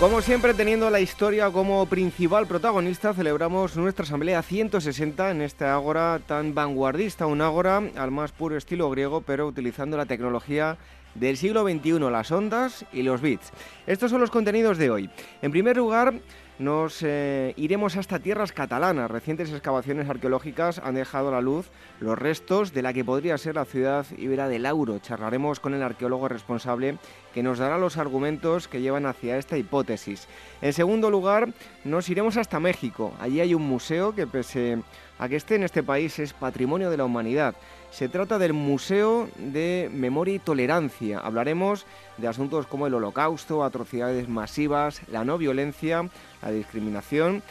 Como siempre, teniendo la historia como principal protagonista, celebramos nuestra asamblea 160 en este ágora tan vanguardista, un ágora al más puro estilo griego, pero utilizando la tecnología del siglo XXI, las ondas y los bits. Estos son los contenidos de hoy. En primer lugar, nos eh, iremos hasta tierras catalanas. Recientes excavaciones arqueológicas han dejado a la luz los restos de la que podría ser la ciudad ibera de Lauro. Charlaremos con el arqueólogo responsable que nos dará los argumentos que llevan hacia esta hipótesis. En segundo lugar, nos iremos hasta México. Allí hay un museo que pese a que esté en este país es patrimonio de la humanidad. Se trata del Museo de Memoria y Tolerancia. Hablaremos de asuntos como el holocausto, atrocidades masivas, la no violencia, la discriminación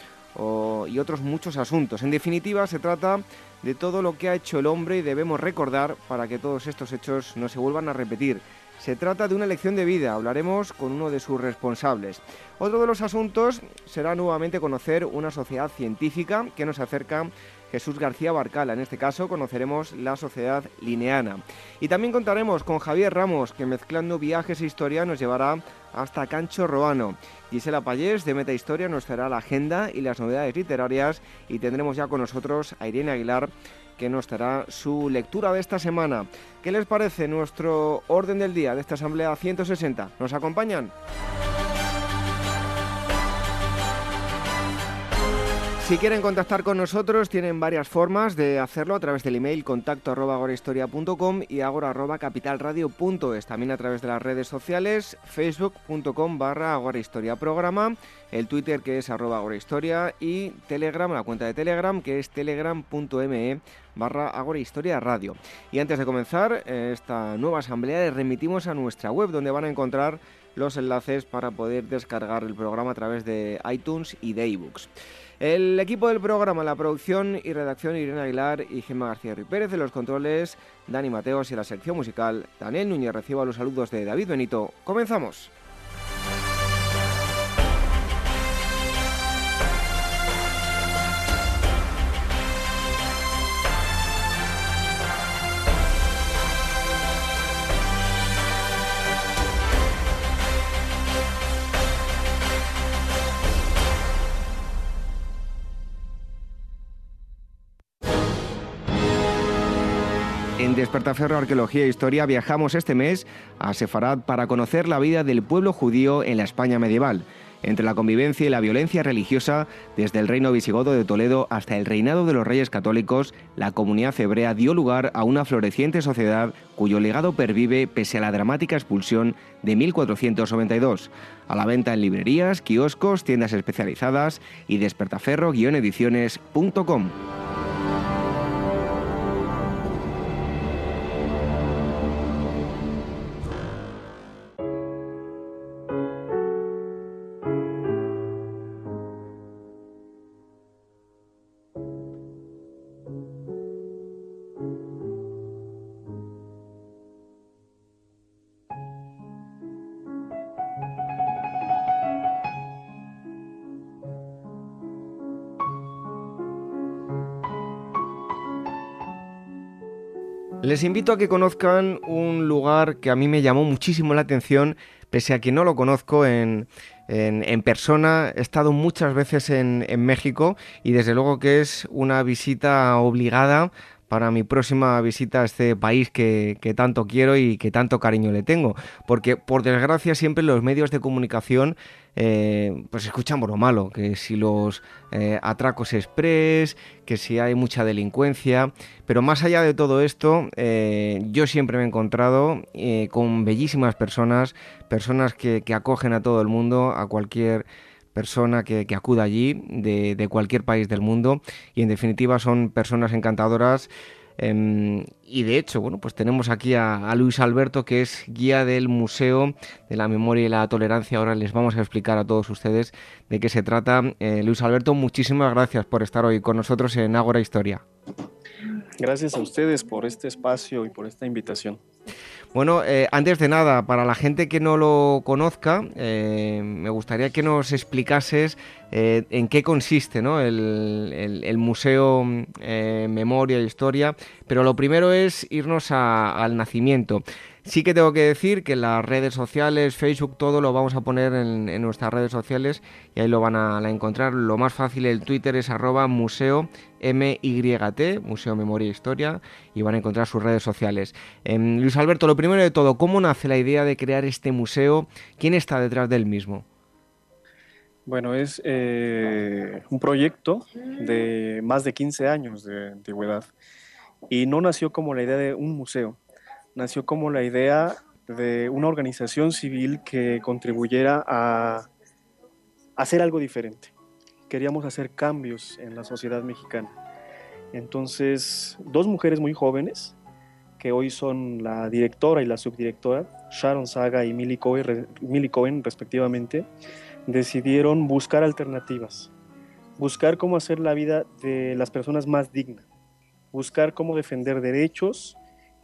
y otros muchos asuntos. En definitiva, se trata de todo lo que ha hecho el hombre y debemos recordar para que todos estos hechos no se vuelvan a repetir. Se trata de una lección de vida, hablaremos con uno de sus responsables. Otro de los asuntos será nuevamente conocer una sociedad científica que nos acerca Jesús García Barcala. En este caso conoceremos la sociedad lineana. Y también contaremos con Javier Ramos, que mezclando viajes e historia nos llevará hasta Cancho Roano. Gisela Payés de Meta Historia nos traerá la agenda y las novedades literarias y tendremos ya con nosotros a Irene Aguilar que nos dará su lectura de esta semana. ¿Qué les parece nuestro orden del día de esta Asamblea 160? ¿Nos acompañan? Si quieren contactar con nosotros, tienen varias formas de hacerlo a través del email contacto arroba agorahistoria.com y agora arroba capitalradio.es. También a través de las redes sociales, facebook.com barra agorahistoria programa, el Twitter que es arroba agorahistoria y Telegram, la cuenta de Telegram que es telegram.me barra agorahistoria radio. Y antes de comenzar eh, esta nueva asamblea, les remitimos a nuestra web donde van a encontrar los enlaces para poder descargar el programa a través de iTunes y de ebooks. El equipo del programa, la producción y redacción Irene Aguilar y Gemma García Pérez de los controles, Dani Mateos y la sección musical, Daniel Núñez reciba los saludos de David Benito. Comenzamos. En Despertaferro Arqueología e Historia viajamos este mes a Sefarad para conocer la vida del pueblo judío en la España medieval. Entre la convivencia y la violencia religiosa, desde el reino visigodo de Toledo hasta el reinado de los reyes católicos, la comunidad hebrea dio lugar a una floreciente sociedad cuyo legado pervive pese a la dramática expulsión de 1492. A la venta en librerías, kioscos, tiendas especializadas y despertaferro-ediciones.com. Les invito a que conozcan un lugar que a mí me llamó muchísimo la atención, pese a que no lo conozco en, persona. He estado muchas veces en, México y desde luego que es una visita obligada para mi próxima visita a este país que, tanto quiero y que tanto cariño le tengo. Porque por desgracia siempre los medios de comunicación eh, pues escuchamos lo malo, que si los eh, atracos express, que si hay mucha delincuencia, pero más allá de todo esto, eh, yo siempre me he encontrado con bellísimas personas, personas que, acogen a todo el mundo, a cualquier persona que, acuda allí de, de, cualquier país del mundo y en definitiva son personas encantadoras Em, y de hecho, bueno, pues tenemos aquí a, Luis Alberto, que es guía del Museo de la Memoria y la Tolerancia. Ahora les vamos a explicar a todos ustedes de qué se trata. Eh, Luis Alberto, muchísimas gracias por estar hoy con nosotros en Ágora Historia. Gracias a ustedes por este espacio y por esta invitación. Bueno, eh, antes de nada, para la gente que no lo conozca, eh, me gustaría que nos explicases eh, en qué consiste el, Museo Memoria e Historia, pero lo primero es irnos al nacimiento. Sí que tengo que decir que las redes sociales, Facebook, todo lo vamos a poner en, nuestras redes sociales y ahí lo van a, encontrar. Lo más fácil, el Twitter es arroba museo MYT, Museo Memoria e Historia, y van a encontrar sus redes sociales. Em, Luis Alberto, lo primero de todo, ¿cómo nace la idea de crear este museo? ¿Quién está detrás del mismo? Bueno, es eh, un proyecto de más de 15 años de antigüedad y no nació como la idea de un museo, nació como la idea de una organización civil que contribuyera a hacer algo diferente. Queríamos hacer cambios en la sociedad mexicana. Entonces, dos mujeres muy jóvenes, que hoy son la directora y la subdirectora, Sharon Saga y Millie Cohen, respectivamente, decidieron buscar alternativas, buscar cómo hacer la vida de las personas más digna, buscar cómo defender derechos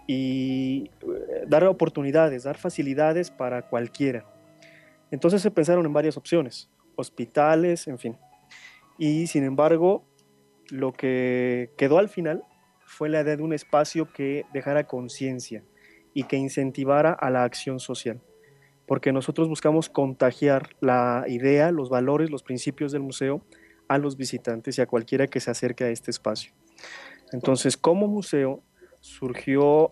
y eh, dar oportunidades, dar facilidades para cualquiera. Entonces se pensaron en varias opciones, hospitales, en fin. Y sin embargo, lo que quedó al final fue la idea de un espacio que dejara conciencia y que incentivara a la acción social. Porque nosotros buscamos contagiar la idea, los valores, los principios del museo a los visitantes y a cualquiera que se acerque a este espacio. Entonces, como museo, surgió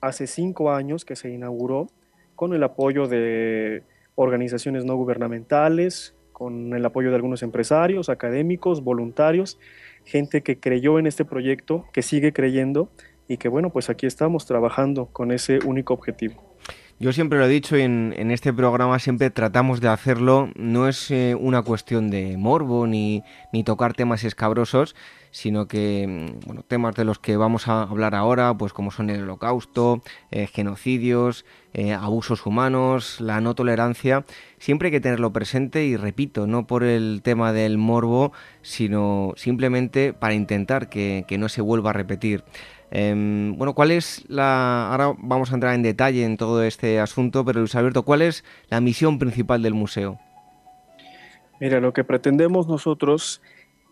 hace cinco años que se inauguró con el apoyo de organizaciones no gubernamentales, con el apoyo de algunos empresarios, académicos, voluntarios, gente que creyó en este proyecto, que sigue creyendo y que bueno, pues aquí estamos trabajando con ese único objetivo. Yo siempre lo he dicho en, en este programa, siempre tratamos de hacerlo, no es eh, una cuestión de morbo ni, ni tocar temas escabrosos, sino que mm, bueno, temas de los que vamos a hablar ahora, pues como son el holocausto, eh, genocidios, eh, abusos humanos, la no tolerancia, siempre hay que tenerlo presente y repito, no por el tema del morbo, sino simplemente para intentar que, que no se vuelva a repetir. Em, bueno, ¿cuál es la... Ahora vamos a entrar en detalle en todo este asunto, pero Luis Alberto, ¿cuál es la misión principal del museo? Mira, lo que pretendemos nosotros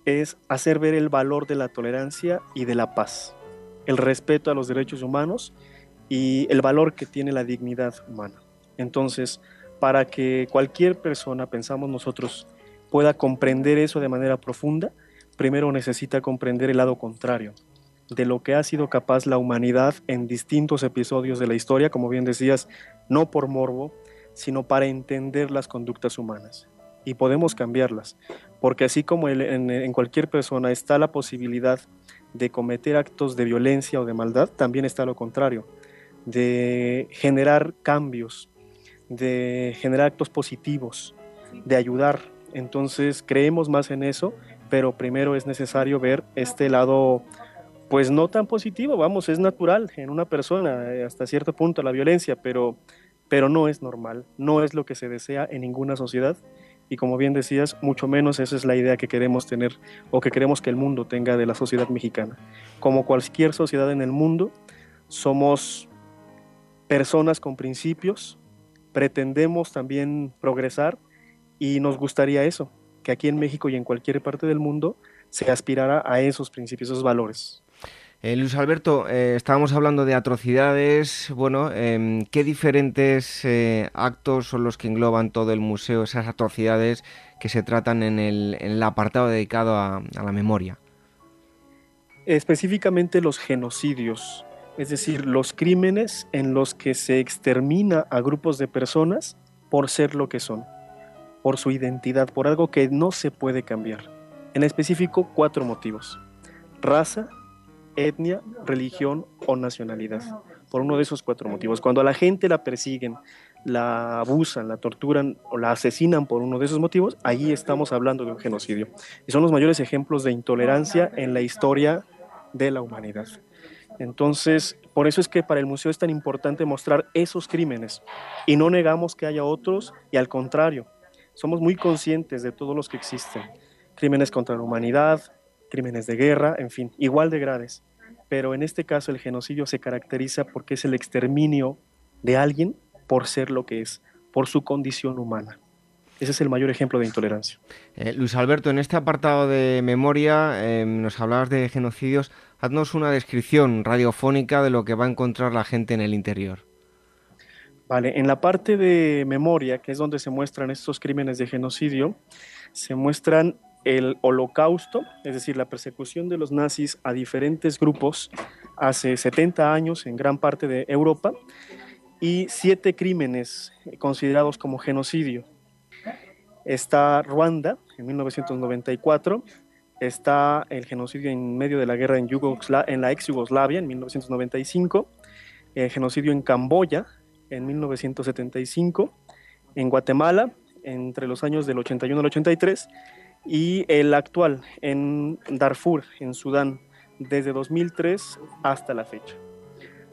es hacer ver el valor de la tolerancia y de la paz, el respeto a los derechos humanos y el valor que tiene la dignidad humana. Entonces, para que cualquier persona, pensamos nosotros, pueda comprender eso de manera profunda, primero necesita comprender el lado contrario de lo que ha sido capaz la humanidad en distintos episodios de la historia, como bien decías, no por morbo, sino para entender las conductas humanas y podemos cambiarlas, porque así como en, cualquier persona está la posibilidad de cometer actos de violencia o de maldad, también está lo contrario, de generar cambios, de generar actos positivos, de ayudar. Entonces creemos más en eso, pero primero es necesario ver este lado pues no tan positivo, vamos, es natural en una persona eh, hasta cierto punto la violencia, pero, pero no es normal, no es lo que se desea en ninguna sociedad y como bien decías, mucho menos esa es la idea que queremos tener o que queremos que el mundo tenga de la sociedad mexicana. Como cualquier sociedad en el mundo, somos personas con principios, pretendemos también progresar y nos gustaría eso, que aquí en México y en cualquier parte del mundo se aspirara a esos principios, esos valores. Eh, Luis Alberto, eh, estábamos hablando de atrocidades. Bueno, em, ¿qué diferentes eh, actos son los que engloban todo el museo, esas atrocidades que se tratan en el, apartado dedicado a, la memoria? Específicamente los genocidios, es decir, los crímenes en los que se extermina a grupos de personas por ser lo que son, por su identidad, por algo que no se puede cambiar. En específico, cuatro motivos. Raza, etnia, religión o nacionalidad, por uno de esos cuatro motivos. Cuando a la gente la persiguen, la abusan, la torturan o la asesinan por uno de esos motivos, ahí estamos hablando de un genocidio. Y son los mayores ejemplos de intolerancia en la historia de la humanidad. Entonces, por eso es que para el museo es tan importante mostrar esos crímenes y no negamos que haya otros y al contrario, somos muy conscientes de todos los que existen. Crímenes contra la humanidad, crímenes de guerra, en fin, igual de graves. Pero en este caso el genocidio se caracteriza porque es el exterminio de alguien por ser lo que es, por su condición humana. Ese es el mayor ejemplo de intolerancia. Eh, Luis Alberto, en este apartado de memoria em, nos hablabas de genocidios. Haznos una descripción radiofónica de lo que va a encontrar la gente en el interior. Vale, en la parte de memoria, que es donde se muestran estos crímenes de genocidio, se muestran el holocausto, es decir, la persecución de los nazis a diferentes grupos hace 70 años en gran parte de Europa y siete crímenes considerados como genocidio. Está Ruanda en 1994, está el genocidio en medio de la guerra en, en la ex Yugoslavia en 1995, el genocidio en Camboya en 1975, en Guatemala entre los años del 81 al 83 y el actual en Darfur, en Sudán, desde 2003 hasta la fecha.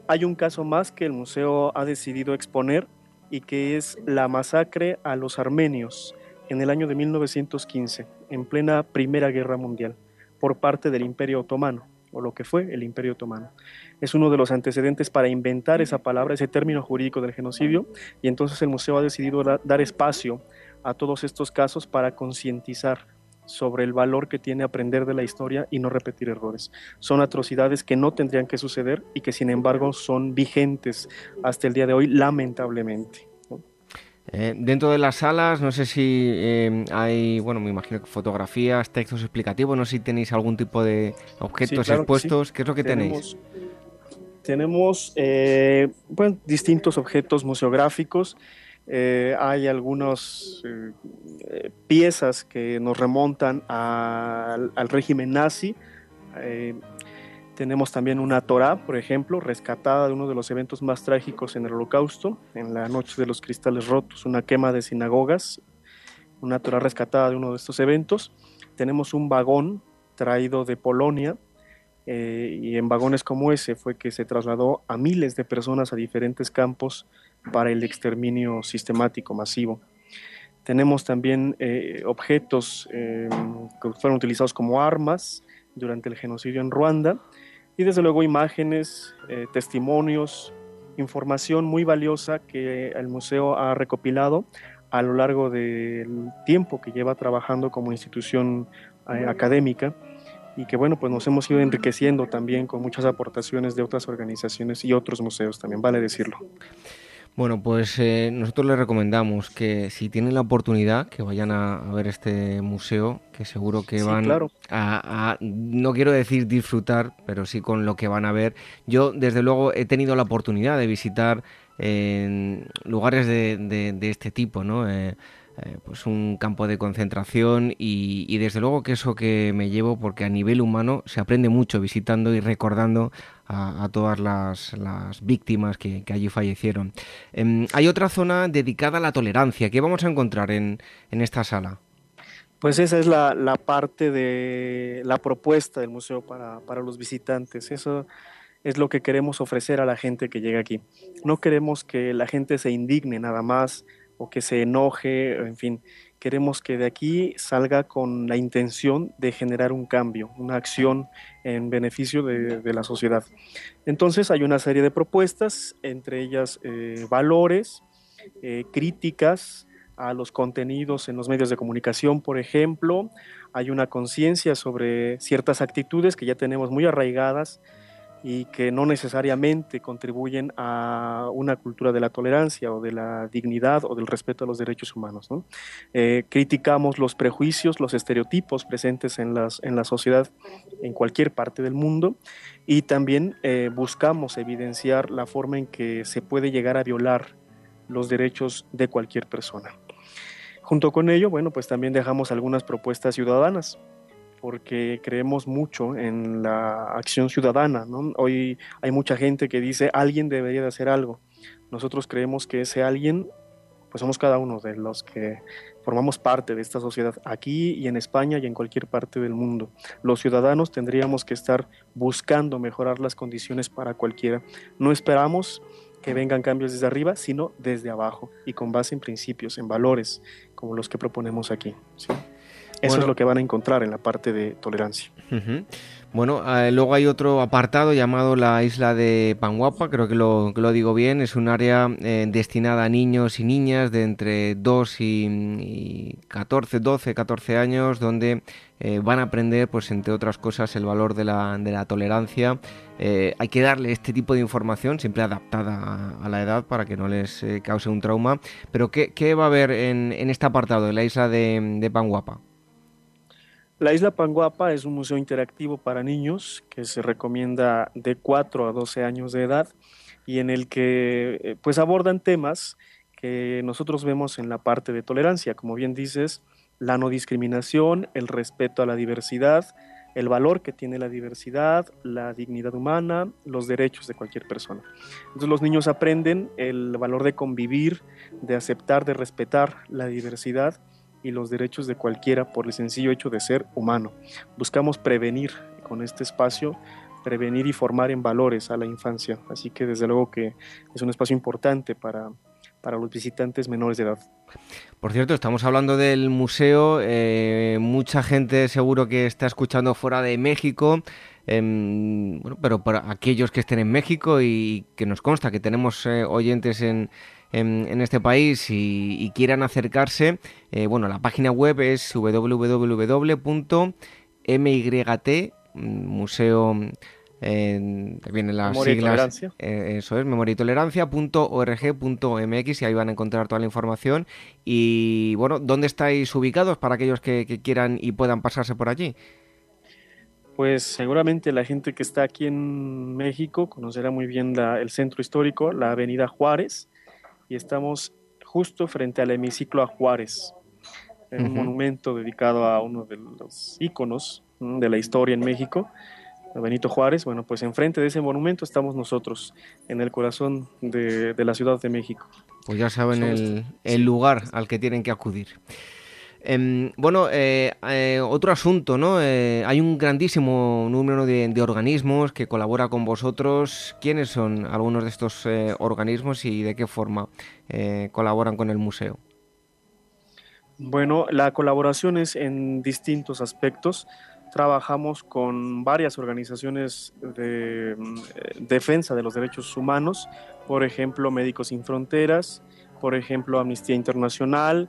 Hay un caso más que el museo ha decidido exponer y que es la masacre a los armenios en el año de 1915, en plena Primera Guerra Mundial, por parte del Imperio Otomano, o lo que fue el Imperio Otomano. Es uno de los antecedentes para inventar esa palabra, ese término jurídico del genocidio, y entonces el museo ha decidido dar espacio a todos estos casos para concientizar sobre el valor que tiene aprender de la historia y no repetir errores. Son atrocidades que no tendrían que suceder y que sin embargo son vigentes hasta el día de hoy, lamentablemente. Eh, dentro de las salas, no sé si eh, hay, bueno, me imagino que fotografías, textos explicativos, no sé si tenéis algún tipo de objetos expuestos. ¿Qué es lo que tenéis? Tenemos eh, distintos objetos museográficos. Eh, hay algunas eh, piezas que nos remontan al, régimen nazi. Eh, tenemos también una Torah, por ejemplo, rescatada de uno de los eventos más trágicos en el Holocausto, en la Noche de los Cristales Rotos, una quema de sinagogas, una Torah rescatada de uno de estos eventos. Tenemos un vagón traído de Polonia, y en vagones como ese fue que se trasladó a miles de personas a diferentes campos para el exterminio sistemático masivo. Tenemos también eh, objetos eh, que fueron utilizados como armas durante el genocidio en Ruanda y desde luego imágenes, eh, testimonios, información muy valiosa que el museo ha recopilado a lo largo del tiempo que lleva trabajando como institución académica y que bueno, pues nos hemos ido enriqueciendo también con muchas aportaciones de otras organizaciones y otros museos también, vale decirlo. Bueno, pues eh, nosotros les recomendamos que si tienen la oportunidad, que vayan a, ver este museo, que seguro que van a, no quiero decir disfrutar, pero sí con lo que van a ver. Yo, desde luego, he tenido la oportunidad de visitar en lugares de, este tipo, ¿no? Eh, eh, pues un campo de concentración y, desde luego que eso que me llevo porque a nivel humano se aprende mucho visitando y recordando a, todas las, víctimas que, allí fallecieron. Em, hay otra zona dedicada a la tolerancia. ¿Qué vamos a encontrar en, esta sala? Pues esa es la, parte de la propuesta del museo para, para los visitantes. Eso es lo que queremos ofrecer a la gente que llega aquí. No queremos que la gente se indigne nada más o que se enoje, en fin, queremos que de aquí salga con la intención de generar un cambio, una acción en beneficio de, la sociedad. Entonces hay una serie de propuestas, entre ellas eh, valores, eh, críticas a los contenidos en los medios de comunicación, por ejemplo, hay una conciencia sobre ciertas actitudes que ya tenemos muy arraigadas y que no necesariamente contribuyen a una cultura de la tolerancia o de la dignidad o del respeto a los derechos humanos. Eh, criticamos los prejuicios, los estereotipos presentes en, las, en la sociedad en cualquier parte del mundo y también eh, buscamos evidenciar la forma en que se puede llegar a violar los derechos de cualquier persona. Junto con ello, bueno, pues también dejamos algunas propuestas ciudadanas porque creemos mucho en la acción ciudadana. Hoy hay mucha gente que dice alguien debería de hacer algo. Nosotros creemos que ese alguien pues somos cada uno de los que formamos parte de esta sociedad aquí y en España y en cualquier parte del mundo. Los ciudadanos tendríamos que estar buscando mejorar las condiciones para cualquiera. No esperamos que vengan cambios desde arriba, sino desde abajo y con base en principios, en valores, como los que proponemos aquí. Eso es lo que van a encontrar en la parte de tolerancia. Bueno, eh, luego hay otro apartado llamado la isla de Panguapa, creo que lo, lo digo bien, es un área eh, destinada a niños y niñas de entre 2 y, 14, 12, 14 años, donde eh, van a aprender, pues entre otras cosas, el valor de la, de la tolerancia. hay que darle este tipo de información, siempre adaptada a, la edad para que no les cause un trauma. Pero ¿qué, va a haber en, en, este apartado de la isla de, de Panguapa? La Isla Panguapa es un museo interactivo para niños que se recomienda de 4 a 12 años de edad y en el que eh, pues abordan temas que nosotros vemos en la parte de tolerancia, como bien dices, la no discriminación, el respeto a la diversidad, el valor que tiene la diversidad, la dignidad humana, los derechos de cualquier persona. Entonces los niños aprenden el valor de convivir, de aceptar, de respetar la diversidad y los derechos de cualquiera por el sencillo hecho de ser humano. Buscamos prevenir con este espacio, prevenir y formar en valores a la infancia. Así que desde luego que es un espacio importante para, para los visitantes menores de edad. Por cierto, estamos hablando del museo. Eh, mucha gente seguro que está escuchando fuera de México. Em, bueno, pero para aquellos que estén en México y que nos consta que tenemos eh, oyentes en, en, este país y, quieran acercarse, eh, bueno, la página web es www.myt, museo... Eh, vienen las siglas, eh, eso es, memoria y tolerancia.org.mx y ahí van a encontrar toda la información. Y bueno, ¿dónde estáis ubicados para aquellos que, quieran y puedan pasarse por allí? Pues seguramente la gente que está aquí en México conocerá muy bien el centro histórico, la Avenida Juárez, y estamos justo frente al hemiciclo a Juárez, un monumento dedicado a uno de los íconos de la historia en México, Benito Juárez. Bueno, pues enfrente de ese monumento estamos nosotros, en el corazón de, la Ciudad de México. Pues ya saben el, el lugar al que tienen que acudir. Em, bueno, eh, eh, otro asunto, ¿no? Eh, hay un grandísimo número de, organismos que colabora con vosotros. ¿Quiénes son algunos de estos organismos y de qué forma colaboran con el museo? Bueno, la colaboración es en distintos aspectos. Trabajamos con varias organizaciones de defensa de los derechos humanos, por ejemplo, Médicos Sin Fronteras, por ejemplo, Amnistía Internacional,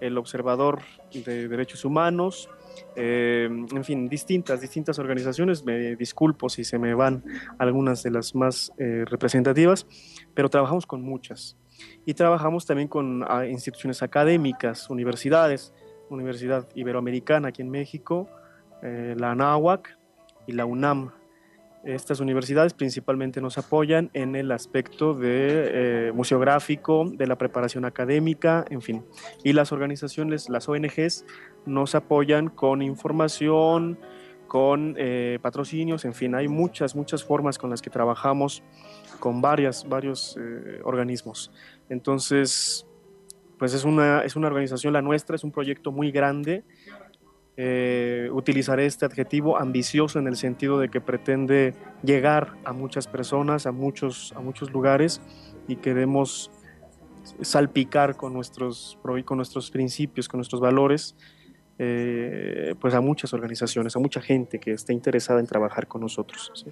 el Observador de Derechos Humanos, eh, en fin, distintas, distintas organizaciones. Me disculpo si se me van algunas de las más eh, representativas, pero trabajamos con muchas. Y trabajamos también con ah, instituciones académicas, universidades, Universidad Iberoamericana aquí en México, eh, la ANAHUAC y la UNAM estas universidades principalmente nos apoyan en el aspecto de eh, museográfico, de la preparación académica, en fin. Y las organizaciones, las ONGs, nos apoyan con información, con eh, patrocinios, en fin, hay muchas, muchas formas con las que trabajamos con varias, varios eh, organismos. Entonces, pues es una, es una organización, la nuestra, es un proyecto muy grande eh, utilizaré este adjetivo ambicioso en el sentido de que pretende llegar a muchas personas, a muchos, a muchos lugares y queremos salpicar con nuestros, con nuestros principios, con nuestros valores, eh, pues a muchas organizaciones, a mucha gente que esté interesada en trabajar con nosotros.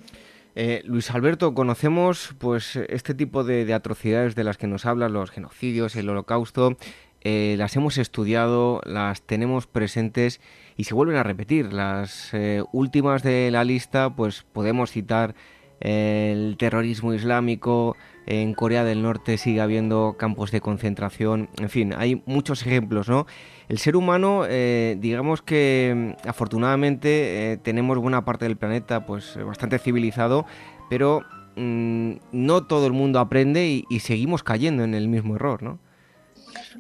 Eh, Luis Alberto, conocemos pues este tipo de, de, atrocidades de las que nos hablan, los genocidios, el holocausto, eh, las hemos estudiado, las tenemos presentes y se vuelven a repetir. Las eh, últimas de la lista, pues podemos citar el terrorismo islámico, en Corea del Norte sigue habiendo campos de concentración, en fin, hay muchos ejemplos, ¿no? El ser humano, eh, digamos que mm, afortunadamente tenemos buena parte del planeta pues bastante civilizado, pero mm, no todo el mundo aprende y seguimos cayendo en el mismo error, ¿no?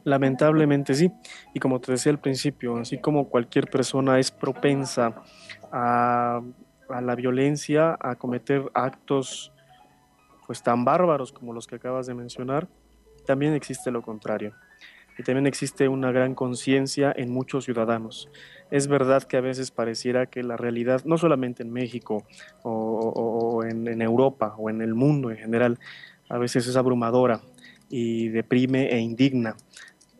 Lamentablemente sí. Y como te decía al principio, así como cualquier persona es propensa a, la violencia, a cometer actos pues tan bárbaros como los que acabas de mencionar, también existe lo contrario. Y también existe una gran conciencia en muchos ciudadanos. Es verdad que a veces pareciera que la realidad, no solamente en México o, en, Europa o en el mundo en general, a veces es abrumadora y deprime e indigna,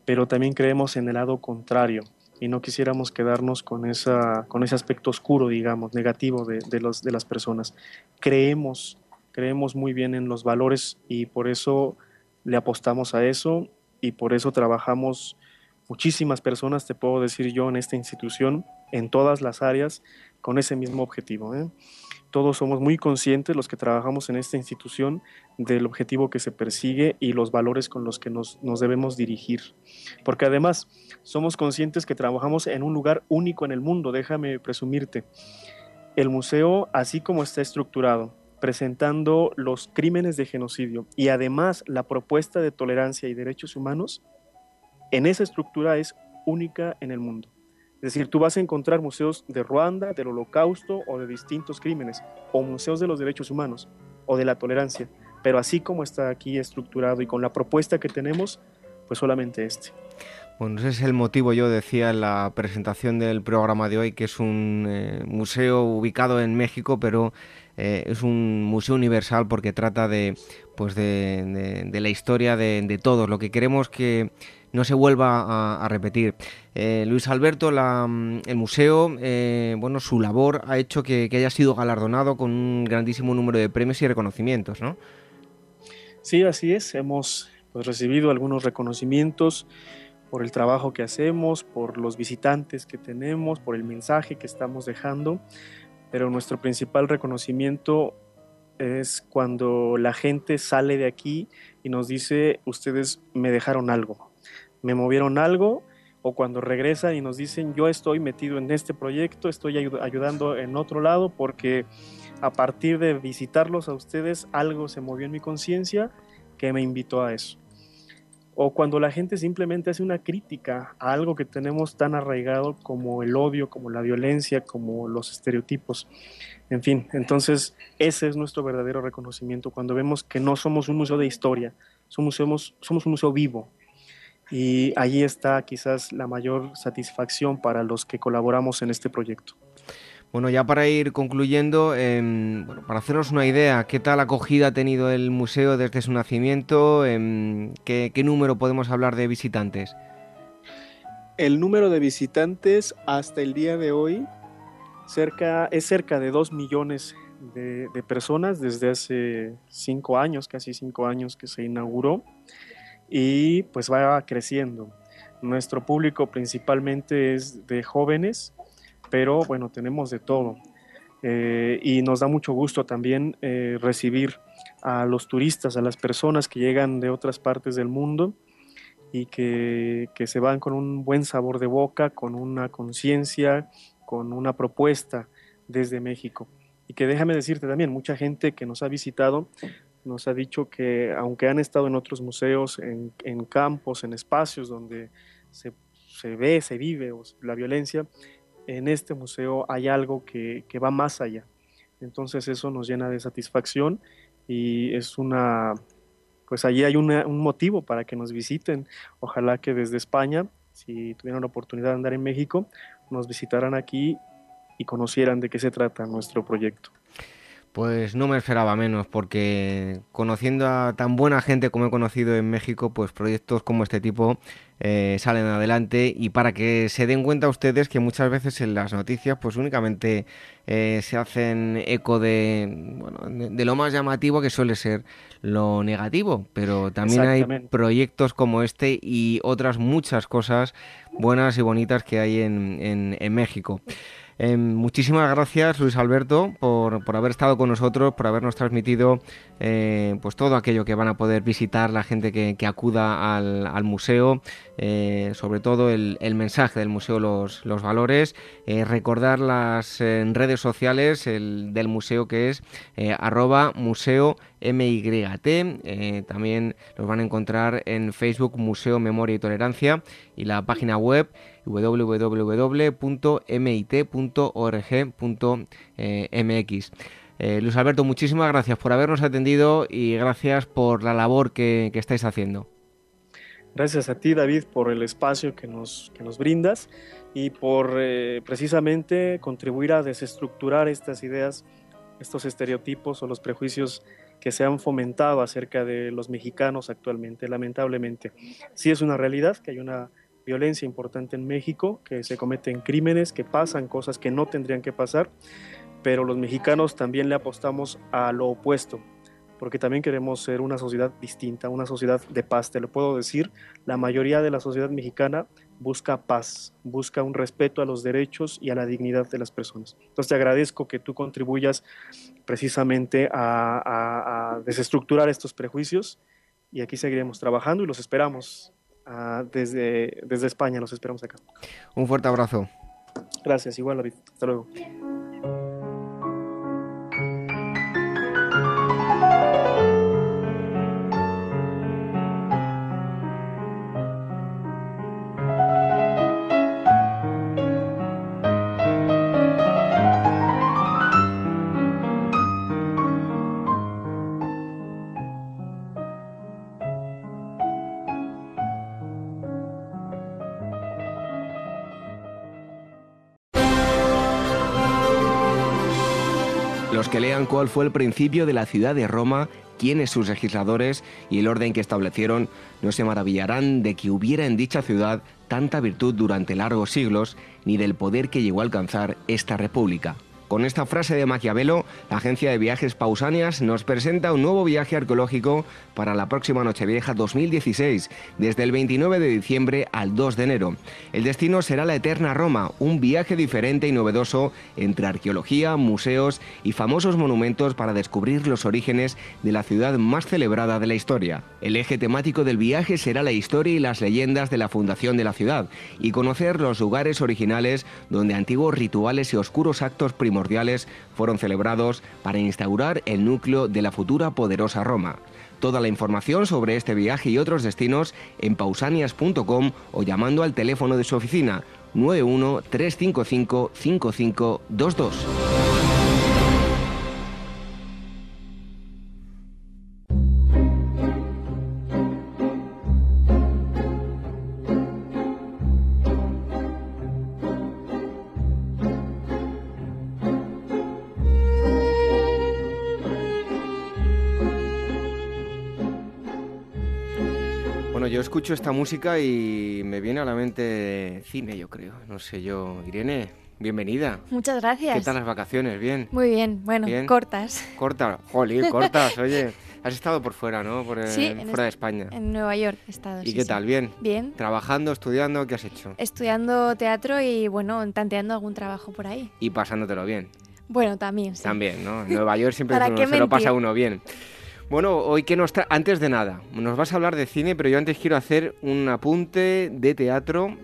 pero también creemos en el lado contrario y no quisiéramos quedarnos con, esa, con ese aspecto oscuro, digamos, negativo de, de, los, de las personas. Creemos, creemos muy bien en los valores y por eso le apostamos a eso y por eso trabajamos muchísimas personas, te puedo decir yo, en esta institución, en todas las áreas, con ese mismo objetivo. ¿eh? Todos somos muy conscientes, los que trabajamos en esta institución, del objetivo que se persigue y los valores con los que nos, nos debemos dirigir. Porque además somos conscientes que trabajamos en un lugar único en el mundo, déjame presumirte. El museo, así como está estructurado, presentando los crímenes de genocidio y además la propuesta de tolerancia y derechos humanos, en esa estructura es única en el mundo. Es decir, tú vas a encontrar museos de Ruanda, del Holocausto o de distintos crímenes, o museos de los derechos humanos o de la tolerancia, pero así como está aquí estructurado y con la propuesta que tenemos, pues solamente este. Bueno, ese es el motivo, yo decía en la presentación del programa de hoy, que es un eh, museo ubicado en México, pero eh, es un museo universal porque trata de, pues de, la historia de, todos. Lo que queremos que no se vuelva a, repetir. Eh, Luis Alberto, el museo, bueno, su labor ha hecho que, haya sido galardonado con un grandísimo número de premios y reconocimientos, ¿no? Sí, así es. Hemos pues, recibido algunos reconocimientos por el trabajo que hacemos, por los visitantes que tenemos, por el mensaje que estamos dejando, pero nuestro principal reconocimiento es cuando la gente sale de aquí y nos dice, ustedes me dejaron algo, me movieron algo, o cuando regresan y nos dicen, yo estoy metido en este proyecto, estoy ayudando en otro lado porque a partir de visitarlos a ustedes algo se movió en mi conciencia que me invitó a eso o cuando la gente simplemente hace una crítica a algo que tenemos tan arraigado como el odio, como la violencia, como los estereotipos. En fin, entonces ese es nuestro verdadero reconocimiento cuando vemos que no somos un museo de historia, somos, somos, un museo vivo. Y allí está quizás la mayor satisfacción para los que colaboramos en este proyecto. Bueno, ya para ir concluyendo, em, bueno, para hacernos una idea, ¿qué tal acogida ha tenido el museo desde su nacimiento? Em, ¿qué, número podemos hablar de visitantes? El número de visitantes hasta el día de hoy cerca, es cerca de 2 millones de, de personas desde hace cinco años, casi cinco años que se inauguró y pues va creciendo. Nuestro público principalmente es de jóvenes, pero bueno, tenemos de todo. Eh, y nos da mucho gusto también eh, recibir a los turistas, a las personas que llegan de otras partes del mundo y que, que se van con un buen sabor de boca, con una conciencia, con una propuesta desde México. Y que déjame decirte también, mucha gente que nos ha visitado nos ha dicho que aunque han estado en otros museos, en, campos, en espacios donde se, se ve, se vive la violencia, en este museo hay algo que, va más allá. Entonces eso nos llena de satisfacción y es una, pues allí hay un motivo para que nos visiten. Ojalá que desde España, si tuvieran la oportunidad de andar en México, nos visitaran aquí y conocieran de qué se trata nuestro proyecto. Pues no me esperaba menos, porque conociendo a tan buena gente como he conocido en México, pues proyectos como este tipo eh, salen adelante. Y para que se den cuenta ustedes que muchas veces en las noticias pues únicamente eh, se hacen eco de, bueno, de, lo más llamativo que suele ser lo negativo, pero también hay proyectos como este y otras muchas cosas buenas y bonitas que hay en, en México. Em, muchísimas gracias, Luis Alberto, por, por, haber estado con nosotros, por habernos transmitido eh, pues todo aquello que van a poder visitar la gente que, acuda al, museo, eh, sobre todo el, mensaje del museo, los, los valores, eh, recordar las redes sociales del museo que es arroba museo MYT. también los van a encontrar en Facebook Museo Memoria y Tolerancia y la página web www.mit.org.mx. Eh, Luis Alberto, muchísimas gracias por habernos atendido y gracias por la labor que, estáis haciendo. Gracias a ti, David, por el espacio que nos, que nos brindas y por eh, precisamente contribuir a desestructurar estas ideas, estos estereotipos o los prejuicios que se han fomentado acerca de los mexicanos actualmente, lamentablemente. Sí es una realidad que hay una violencia importante en México, que se cometen crímenes, que pasan cosas que no tendrían que pasar, pero los mexicanos también le apostamos a lo opuesto, porque también queremos ser una sociedad distinta, una sociedad de paz. Te lo puedo decir, la mayoría de la sociedad mexicana busca paz, busca un respeto a los derechos y a la dignidad de las personas. Entonces te agradezco que tú contribuyas precisamente a, desestructurar estos prejuicios y aquí seguiremos trabajando y los esperamos ah, desde, desde España, los esperamos acá. Un fuerte abrazo. Gracias, igual David. Hasta luego. Que lean cuál fue el principio de la ciudad de Roma, quiénes sus legisladores y el orden que establecieron, no se maravillarán de que hubiera en dicha ciudad tanta virtud durante largos siglos, ni del poder que llegó a alcanzar esta república. Con esta frase de Maquiavelo, la agencia de viajes Pausanias nos presenta un nuevo viaje arqueológico para la próxima Nochevieja 2016, desde el 29 de diciembre al 2 de enero. El destino será la Eterna Roma, un viaje diferente y novedoso entre arqueología, museos y famosos monumentos para descubrir los orígenes de la ciudad más celebrada de la historia. El eje temático del viaje será la historia y las leyendas de la fundación de la ciudad y conocer los lugares originales donde antiguos rituales y oscuros actos primordiales fueron celebrados para instaurar el núcleo de la futura poderosa Roma. Toda la información sobre este viaje y otros destinos en pausanias.com o llamando al teléfono de su oficina 91 355 5522. Escucho esta música y me viene a la mente cine, yo creo. No sé yo. Irene, bienvenida. Muchas gracias. ¿Qué tal las vacaciones? ¿Bien? Muy bien, bueno, cortas. Cortas, jolín, cortas, oye. Has estado por fuera, ¿no? Por, sí, fuera de España. En Nueva York he estado. ¿Y qué tal? ¿Bien? Bien. ¿Trabajando, estudiando? ¿Qué has hecho? Estudiando teatro y, bueno, tanteando algún trabajo por ahí. ¿Y pasándotelo bien? Bueno, también, sí. También, ¿no? En Nueva York siempre se lo pasa uno bien. Bueno, hoy que nos antes de nada, nos vas a hablar de cine, pero yo antes quiero hacer un apunte de teatro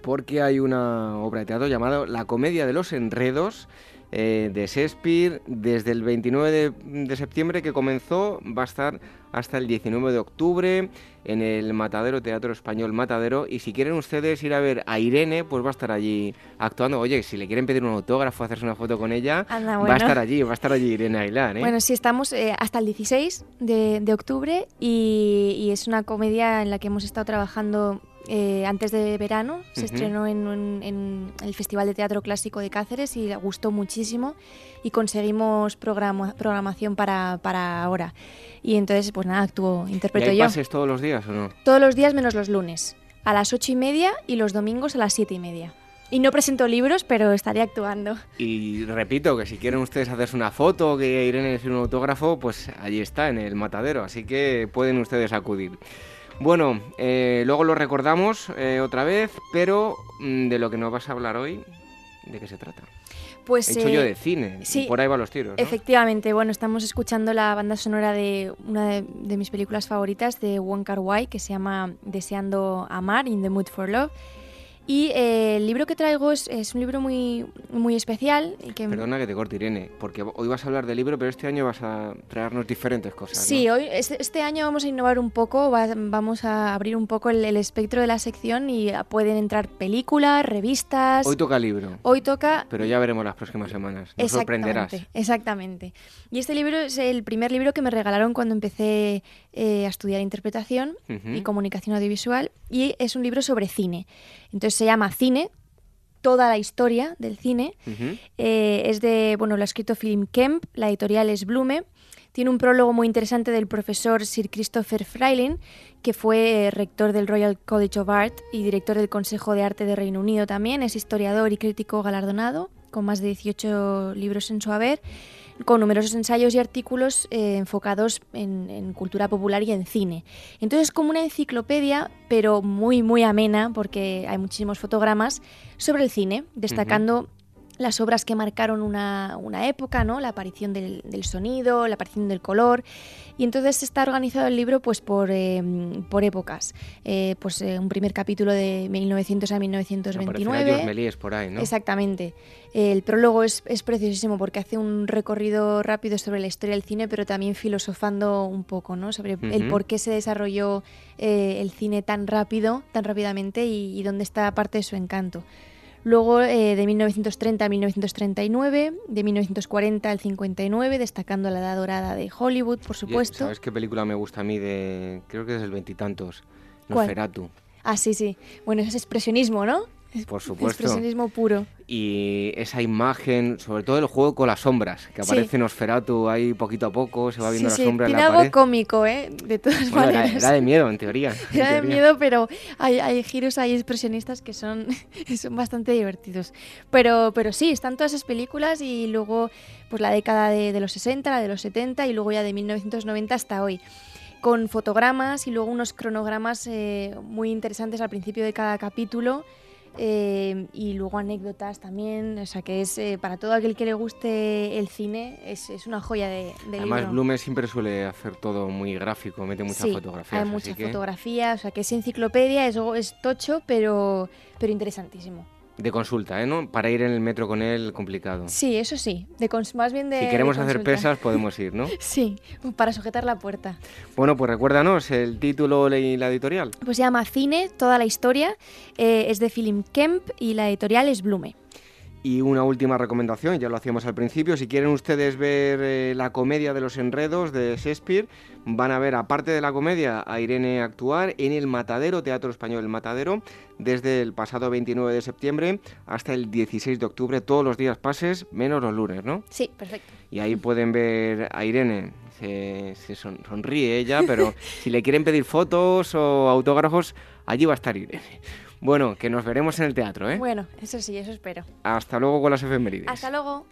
porque hay una obra de teatro llamada La comedia de los enredos eh, de Shakespeare desde el 29 de, septiembre que comenzó, va a estar hasta el 19 de octubre en el Matadero Teatro Español Matadero y si quieren ustedes ir a ver a Irene, pues va a estar allí actuando. Oye, si le quieren pedir un autógrafo, hacerse una foto con ella, va a estar allí, va a estar allí Irene Aguilar. ¿eh? Bueno, sí, estamos eh, hasta el 16 de, octubre y, es una comedia en la que hemos estado trabajando eh, antes de verano, se estrenó en, el Festival de Teatro Clásico de Cáceres y le gustó muchísimo y conseguimos programación para, para, ahora. Y entonces, pues nada, actuó, interpreto ¿Y yo. pases todos los días o no? Todos los días menos los lunes, a las ocho y media y los domingos a las siete y media. Y no presento libros, pero estaré actuando. Y repito que si quieren ustedes hacerse una foto o que Irene decir un autógrafo, pues allí está, en el matadero. Así que pueden ustedes acudir. Bueno, eh, luego lo recordamos eh, otra vez, pero mm, de lo que nos vas a hablar hoy, ¿de qué se trata? Pues, He hecho yo eh, de cine, sí, por ahí van los tiros. Efectivamente, bueno, estamos escuchando la banda sonora de una de, mis películas favoritas de Wong Kar Wai, que se llama Deseando Amar, In the Mood for Love. Y eh, el libro que traigo es, un libro muy, muy especial. Que... Perdona que te corte, Irene, porque hoy vas a hablar de libro, pero este año vas a traernos diferentes cosas. Sí, hoy, este, este, año vamos a innovar un poco, vamos a abrir un poco el, espectro de la sección y pueden entrar películas, revistas. Hoy toca libro. Hoy toca. Pero ya veremos las próximas semanas. Nos sorprenderás. Exactamente. Y este libro es el primer libro que me regalaron cuando empecé eh, a estudiar interpretación y comunicación audiovisual y es un libro sobre cine. Entonces se llama Cine, toda la historia del cine. Eh, es de, bueno, lo ha escrito Philip Kemp, la editorial es Blume. Tiene un prólogo muy interesante del profesor Sir Christopher Freiling, que fue eh, rector del Royal College of Art y director del Consejo de Arte de Reino Unido también. Es historiador y crítico galardonado, con más de 18 libros en su haber con numerosos ensayos y artículos eh, enfocados en, cultura popular y en cine. Entonces es como una enciclopedia, pero muy, muy amena, porque hay muchísimos fotogramas sobre el cine, destacando las obras que marcaron una, época, ¿no? la aparición del, sonido, la aparición del color. Y entonces está organizado el libro pues, por, em, por épocas. Eh, pues eh, un primer capítulo de 1900 a 1929. por ahí, ¿no? Exactamente. El prólogo es, preciosísimo porque hace un recorrido rápido sobre la historia del cine, pero también filosofando un poco ¿no? sobre el por qué se desarrolló eh, el cine tan rápido, tan rápidamente y, y dónde está parte de su encanto. Luego eh, de 1930 a 1939, de 1940 al 59, destacando la edad dorada de Hollywood, por supuesto. ¿Sabes qué película me gusta a mí de, creo que es el veintitantos? Nosferatu. Ah, sí, sí. Bueno, es expresionismo, ¿no? Por supuesto. Expresionismo puro. Y esa imagen, sobre todo el juego con las sombras, que aparece en Nosferatu ahí poquito a poco, se va viendo la sombra en la algo cómico, ¿eh? De todas maneras. Era, de miedo, en teoría. Era de miedo, pero hay, hay, giros ahí expresionistas que son, son bastante divertidos. Pero, pero sí, están todas esas películas y luego pues la década de, de los 60, la de los 70 y luego ya de 1990 hasta hoy con fotogramas y luego unos cronogramas eh, muy interesantes al principio de cada capítulo eh, y luego anécdotas también, o sea que es eh, para todo aquel que le guste el cine, es, es una joya de, de Además, Blume siempre suele hacer todo muy gráfico, mete muchas sí, fotografías. Hay muchas fotografías, o sea que es enciclopedia, es, es tocho, pero, pero interesantísimo de consulta, ¿eh? ¿no? Para ir en el metro con él, complicado. Sí, eso sí. De más bien de. Si queremos hacer pesas, podemos ir, ¿no? sí, para sujetar la puerta. Bueno, pues recuérdanos el título y la editorial. Pues se llama Cine, toda la historia. Eh, es de Philip Kemp y la editorial es Blume. Y una última recomendación, ya lo hacíamos al principio, si quieren ustedes ver eh, la comedia de los enredos de Shakespeare, van a ver, aparte de la comedia, a Irene actuar en el Matadero, Teatro Español El Matadero, desde el pasado 29 de septiembre hasta el 16 de octubre, todos los días pases, menos los lunes, ¿no? Sí, perfecto. Y ahí pueden ver a Irene, se, sonríe ella, pero si le quieren pedir fotos o autógrafos, allí va a estar Irene. Bueno, que nos veremos en el teatro, ¿eh? Bueno, eso sí, eso espero. Hasta luego con las efemérides. Hasta luego.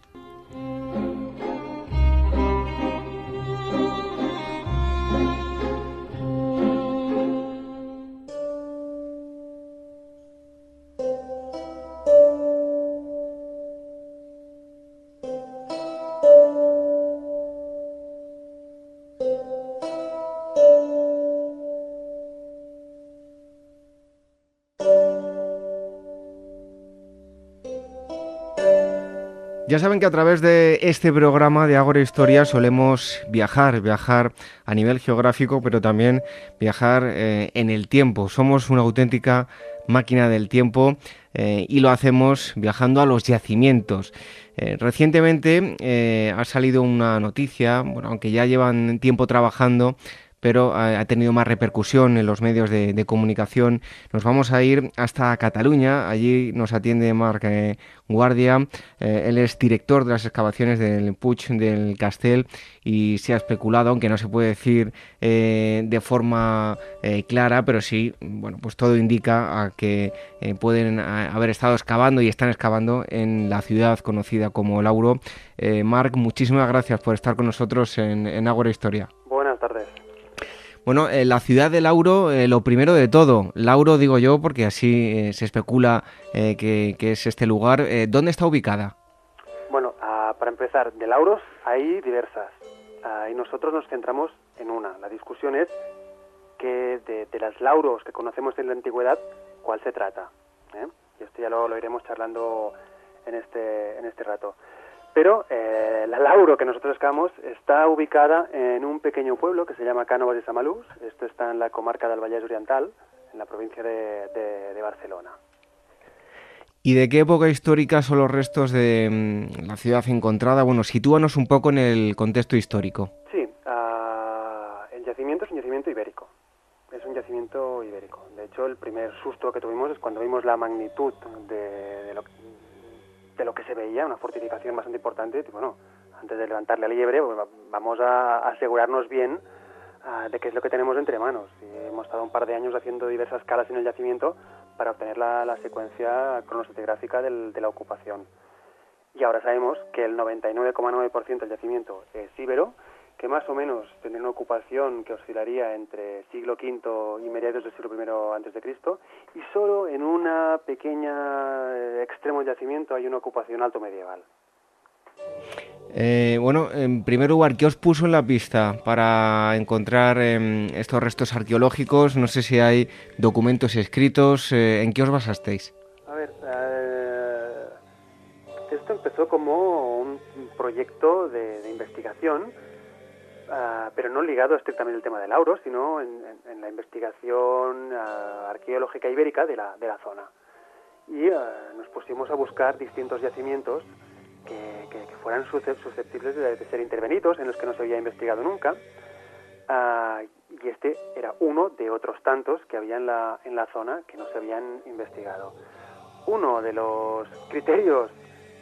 Ya saben que a través de este programa de Agora Historia solemos viajar, viajar a nivel geográfico, pero también viajar eh, en el tiempo. Somos una auténtica máquina del tiempo eh, y lo hacemos viajando a los yacimientos. Eh, recientemente ha salido una noticia, bueno, aunque ya llevan tiempo trabajando, pero ha, tenido más repercusión en los medios de, comunicación. Nos vamos a ir hasta Cataluña, allí nos atiende Marc eh, Guardia, eh, él es director de las excavaciones del Puig del Castel y se ha especulado, aunque no se puede decir eh, de forma clara, pero sí, bueno, pues todo indica a que pueden haber estado excavando y están excavando en la ciudad conocida como Lauro. Marc, muchísimas gracias por estar con nosotros en, en Ágora Historia. Buenas tardes. Bueno, eh, la ciudad de Lauro, eh, lo primero de todo, Lauro digo yo porque así eh, se especula que, es este lugar, ¿dónde está ubicada? Bueno, ah, para empezar, de Lauros hay diversas ah, y nosotros nos centramos en una. La discusión es que de, las Lauros que conocemos en la antigüedad, ¿cuál se trata? y esto ya lo, iremos charlando en este, en este rato. Pero eh, la Lauro que nosotros excavamos está ubicada en un pequeño pueblo que se llama Cánovas de Samalús. Esto está en la comarca del Vallés Oriental, en la provincia de, de, Barcelona. ¿Y de qué época histórica son los restos de mm, la ciudad encontrada? Bueno, sitúanos un poco en el contexto histórico. Sí, uh, el yacimiento es un yacimiento ibérico. Es un yacimiento ibérico. De hecho, el primer susto que tuvimos es cuando vimos la magnitud de, de lo, de lo que se veía, una fortificación bastante importante, bueno, antes de levantarle la liebre, pues, vamos a asegurarnos bien ah, de qué es lo que tenemos entre manos. Hemos estado un par de años haciendo diversas calas en el yacimiento para obtener la, secuencia cronostratigrafíca de la ocupación. Y ahora sabemos que el 99,9% del yacimiento es íbero, que más o menos tiene una ocupación que oscilaría entre siglo V y mediados del siglo I antes de Cristo, y solo en una pequeña eh, extremo yacimiento hay una ocupación alto medieval. Eh, bueno, en primer lugar, ¿qué os puso en la pista para encontrar em, estos restos arqueológicos? No sé si hay documentos escritos. Eh, ¿En qué os basasteis? A ver, esto empezó como un proyecto de investigación Ah, pero no ligado estrictamente al tema del lauro, sino en, la investigación ah, arqueológica ibérica de la, de la zona. Y ah, nos pusimos a buscar distintos yacimientos que, que, fueran susceptibles de, ser intervenidos, en los que no se había investigado nunca. y este era uno de otros tantos que había en la, en la zona que no se habían investigado. Uno de los criterios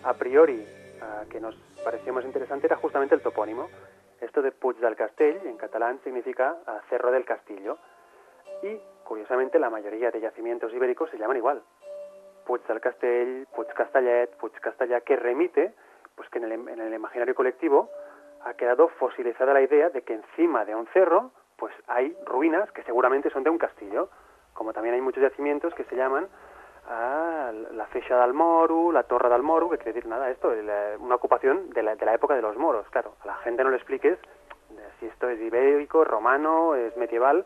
a priori que nos pareció más interesante era justamente el topónimo esto de Puig del Castell, en catalán, significa ah, Cerro del Castillo. Y, curiosamente, la mayoría de yacimientos ibéricos se llaman igual. Puig del Castell, Puig Castellet, Puig Castellà, que remite pues que en el, imaginario colectivo ha quedado fosilizada la idea de que encima de un cerro pues hay ruinas que seguramente son de un castillo, como también hay muchos yacimientos que se llaman ah, la Fecha del Moro, la Torre del Moro, que quiere decir nada esto, una ocupación de la, de la época de los moros. Claro, a la gente no le expliques si esto es ibérico, romano, es medieval,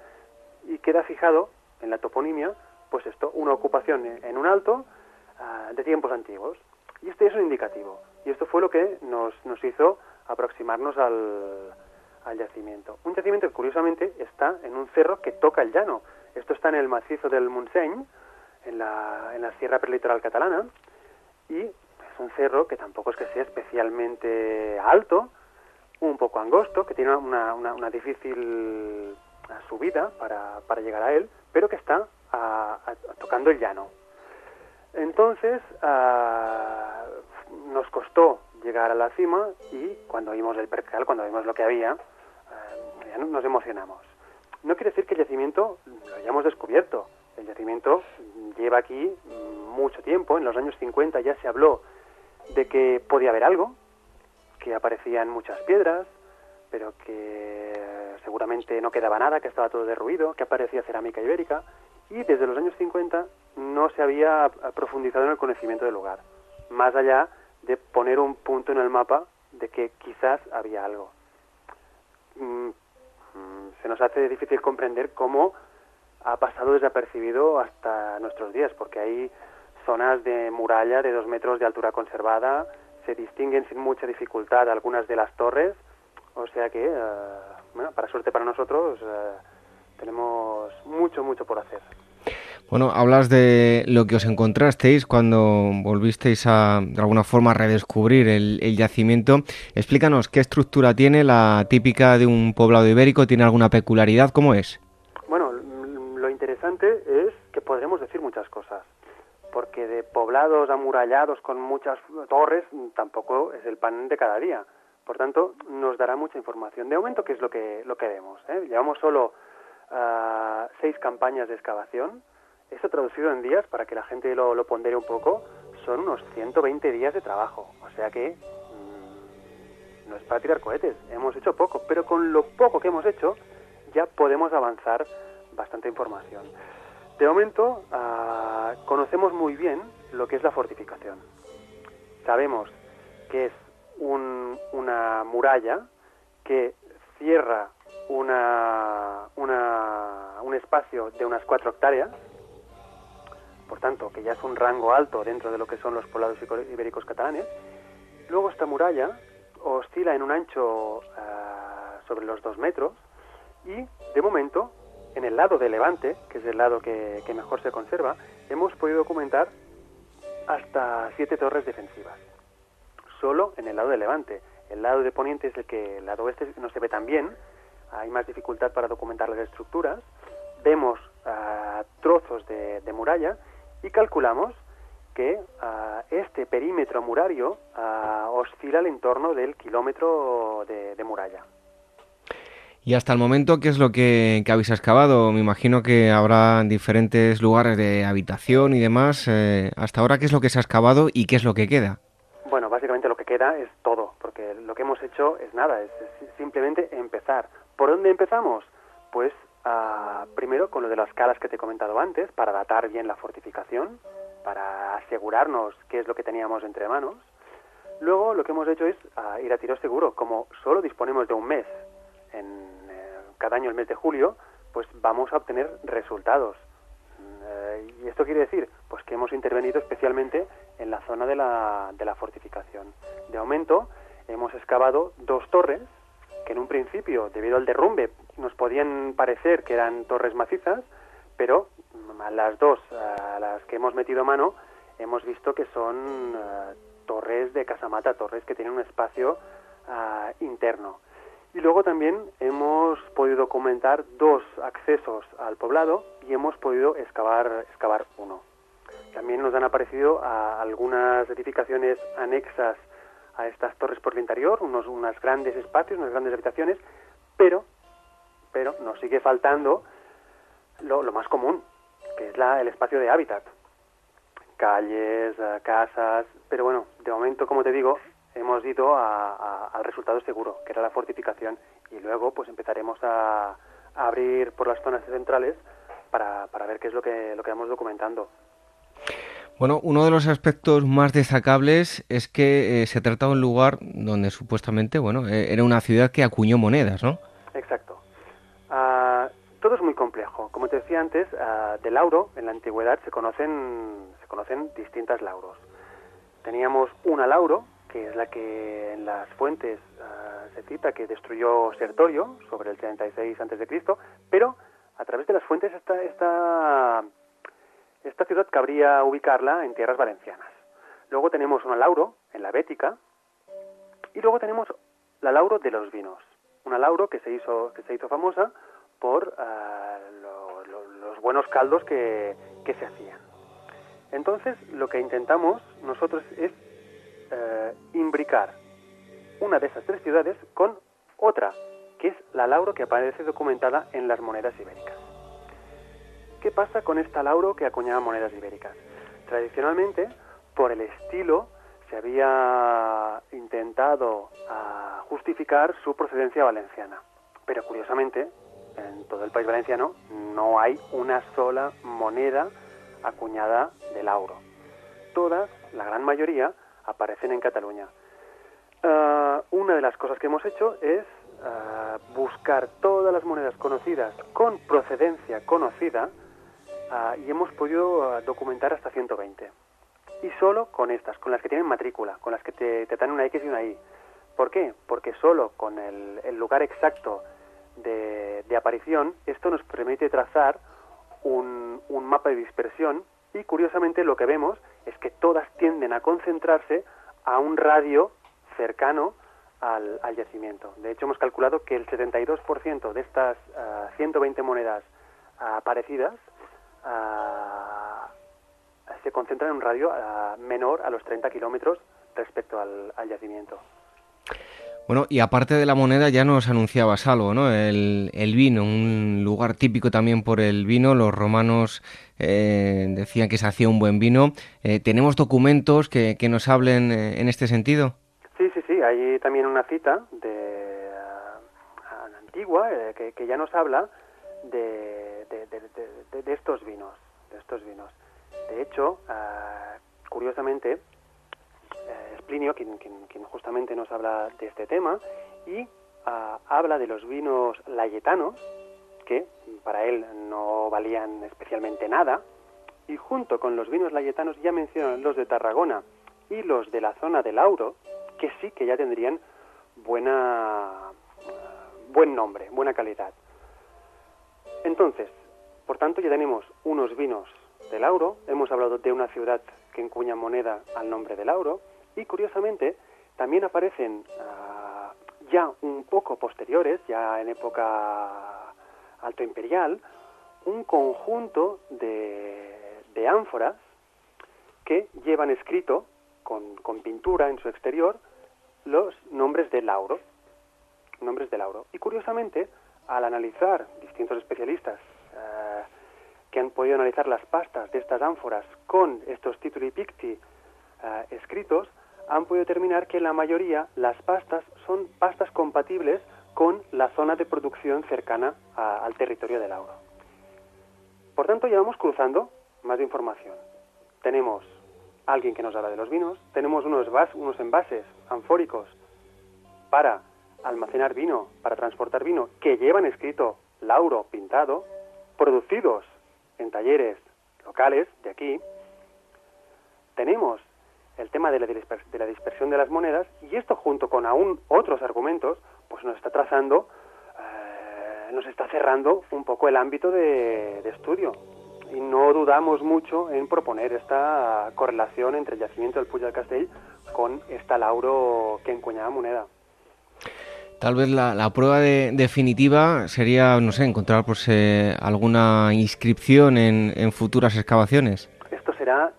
y queda fijado en la toponimia, pues esto, una ocupación en un alto ah, de tiempos antiguos. Y este es un indicativo. Y esto fue lo que nos, nos hizo aproximarnos al, al yacimiento. Un yacimiento que curiosamente está en un cerro que toca el llano. Esto está en el macizo del Montseny, en la, en la sierra prelitoral catalana, y es un cerro que tampoco es que sea especialmente alto, un poco angosto, que tiene una, una, difícil subida para, para, llegar a él, pero que está tocando el llano. Entonces, nos costó llegar a la cima y cuando vimos el percal, cuando vimos lo que había, ya nos emocionamos. No quiere decir que el yacimiento lo hayamos descubierto. El yacimiento lleva aquí mucho tiempo. En los años 50 ya se habló de que podía haber algo, que aparecían muchas piedras, pero que seguramente no quedaba nada, que estaba todo derruido, que aparecía cerámica ibérica. Y desde los años 50 no se había profundizado en el conocimiento del lugar, más allá de poner un punto en el mapa de que quizás había algo. Mm, mm, se nos hace difícil comprender cómo ha pasado desapercibido hasta nuestros días, porque hay zonas de muralla de dos metros de altura conservada, se distinguen sin mucha dificultad algunas de las torres, o sea que, eh, bueno, para suerte para nosotros, eh, tenemos mucho, mucho por hacer. Bueno, hablas de lo que os encontrasteis cuando volvisteis a, de alguna forma, redescubrir el, el, yacimiento. Explícanos qué estructura tiene, la típica de un poblado ibérico, ¿tiene alguna peculiaridad? ¿Cómo es? Podremos decir muchas cosas, porque de poblados amurallados con muchas torres tampoco es el pan de cada día. Por tanto, nos dará mucha información. De momento, ¿qué es lo que, lo que vemos? Eh? Llevamos solo uh, seis campañas de excavación. Esto traducido en días, para que la gente lo, lo pondere un poco, son unos 120 días de trabajo. O sea que mmm, no es para tirar cohetes. Hemos hecho poco, pero con lo poco que hemos hecho ya podemos avanzar bastante información. De momento, ah, conocemos muy bien lo que es la fortificación. Sabemos que es una muralla que cierra un espacio de unas cuatro hectáreas por tanto, que ya es un rango alto dentro de lo que son los poblados ibéricos catalanes. Luego esta muralla oscila en un ancho ah, sobre los dos metros y, de momento, en el lado de Levante, que es el lado que, mejor se conserva, hemos podido documentar hasta siete torres defensivas. Solo en el lado de Levante. El lado de Poniente es el que el lado oeste no se ve tan bien, hay más dificultad para documentar las estructuras. Vemos ah, trozos de, muralla y calculamos que ah, este perímetro murario uh, oscila al entorno del kilómetro de, muralla. Y hasta el momento, ¿qué es lo que, habéis excavado? Me imagino que habrá diferentes lugares de habitación y demás. Eh, hasta ahora, ¿qué es lo que se ha excavado y qué es lo que queda? Bueno, básicamente lo que queda es todo, porque lo que hemos hecho es nada, es simplemente empezar. ¿Por dónde empezamos? Pues ah, primero con lo de las calas que te he comentado antes, para datar bien la fortificación, para asegurarnos qué es lo que teníamos entre manos. Luego lo que hemos hecho es ah, ir a tiro seguro. Como solo disponemos de un mes, en eh, cada año el mes de julio, pues vamos a obtener resultados. Eh, ¿Y esto quiere decir? Pues que hemos intervenido especialmente en la zona de la, fortificación. De momento hemos excavado dos torres que en un principio, debido al derrumbe, nos podían parecer que eran torres macizas, pero a las dos a las que hemos metido mano hemos visto que son eh, torres de casamata, torres que tienen un espacio eh, interno. Y luego también hemos podido documentar dos accesos al poblado y hemos podido excavar, excavar uno. También nos han aparecido algunas edificaciones anexas a estas torres por el interior, unos unas grandes espacios, unas grandes habitaciones, pero, pero nos sigue faltando lo, más común, que es la, el espacio de hábitat. Calles, eh, casas, pero bueno, de momento, como te digo, hemos ido al resultado seguro, que era la fortificación, y luego pues empezaremos a, a abrir por las zonas centrales para, para ver qué es lo que, lo que vamos documentando. Bueno, uno de los aspectos más destacables es que eh, se trata de un lugar donde supuestamente, bueno, eh, era una ciudad que acuñó monedas, ¿no? Exacto. Ah, todo es muy complejo. Como te decía antes, uh, de lauro en la antigüedad se conocen, se conocen distintas lauros. Teníamos una lauro, que es la que en las fuentes ah, se cita que destruyó Sertorio sobre el 36 a.C., pero a través de las fuentes esta, esta esta ciudad cabría ubicarla en tierras valencianas. Luego tenemos una Lauro, en la Bética, y luego tenemos la Lauro de los vinos, una Lauro que se hizo, que se hizo famosa por ah, los buenos caldos que, se hacían. Entonces, lo que intentamos nosotros es eh, imbricar una de esas tres ciudades con otra, que es la Lauro que aparece documentada en las monedas ibéricas. ¿Qué pasa con esta lauro que acuñaba monedas ibéricas? Tradicionalmente, por el estilo, se había intentado ah, justificar su procedencia valenciana. Pero curiosamente, en todo el país valenciano no hay una sola moneda acuñada de lauro. Todas, la gran mayoría, aparecen en Cataluña. Ah, una de las cosas que hemos hecho es ah, buscar todas las monedas conocidas con procedencia conocida Ah, y hemos podido documentar hasta 120. Y solo con estas, con las que tienen matrícula, con las que te, dan una X y una Y. ¿Por qué? Porque solo con el, lugar exacto de, aparición, esto nos permite trazar un, mapa de dispersión y curiosamente lo que vemos es que todas tienden a concentrarse a un radio cercano al, yacimiento. De hecho, hemos calculado que el 72% de estas 120 ah, monedas aparecidas se concentra en un radio menor a los 30 kilómetros respecto al, yacimiento. Bueno, y aparte de la moneda ya nos anunciabas algo, ¿no? El, vino, un lugar típico también por el vino. Los romanos eh, decían que se hacía un buen vino. Eh, ¿Tenemos documentos que, nos hablen eh, en este sentido? Sí, sí, sí. Hay también una cita de antigua que, que, ya nos habla de, de, estos vinos, de estos vinos. De hecho, ah, curiosamente, Plinio quien, justamente nos habla de este tema y ah, habla de los vinos layetanos, que para él no valían especialmente nada, y junto con los vinos layetanos ya mencionan los de Tarragona y los de la zona del Auro, que sí que ya tendrían buena buen nombre, buena calidad. Entonces, por tanto, ya tenemos unos vinos del Auro, hemos hablado de una ciudad que encuña moneda al nombre del Auro, y curiosamente también aparecen ah, ya un poco posteriores, ya en época alto imperial, un conjunto de, de ánforas que llevan escrito con, con, pintura en su exterior los nombres del Lauro. Nombres del Lauro. Y curiosamente, al analizar distintos especialistas eh, que han podido analizar las pastas de estas ánforas con estos tituli picti eh, escritos, han podido determinar que la mayoría, las pastas, son pastas compatibles con la zona de producción cercana al territorio del Lauro. Por tanto, ya vamos cruzando más información. Tenemos alguien que nos habla de los vinos, tenemos unos, unos envases anfóricos para almacenar vino, para transportar vino, que llevan escrito Lauro pintado, producidos en talleres locales de aquí. Tenemos el tema de la, dispersión de las monedas y esto junto con aún otros argumentos, pues nos está trazando, eh, nos está cerrando un poco el ámbito de, de estudio y no dudamos mucho en proponer esta correlación entre el yacimiento del Puig del Castell con esta lauro que encuñaba moneda. Tal vez la, prueba definitiva sería, no sé, encontrar pues, eh, alguna inscripción en, futuras excavaciones. Esto será.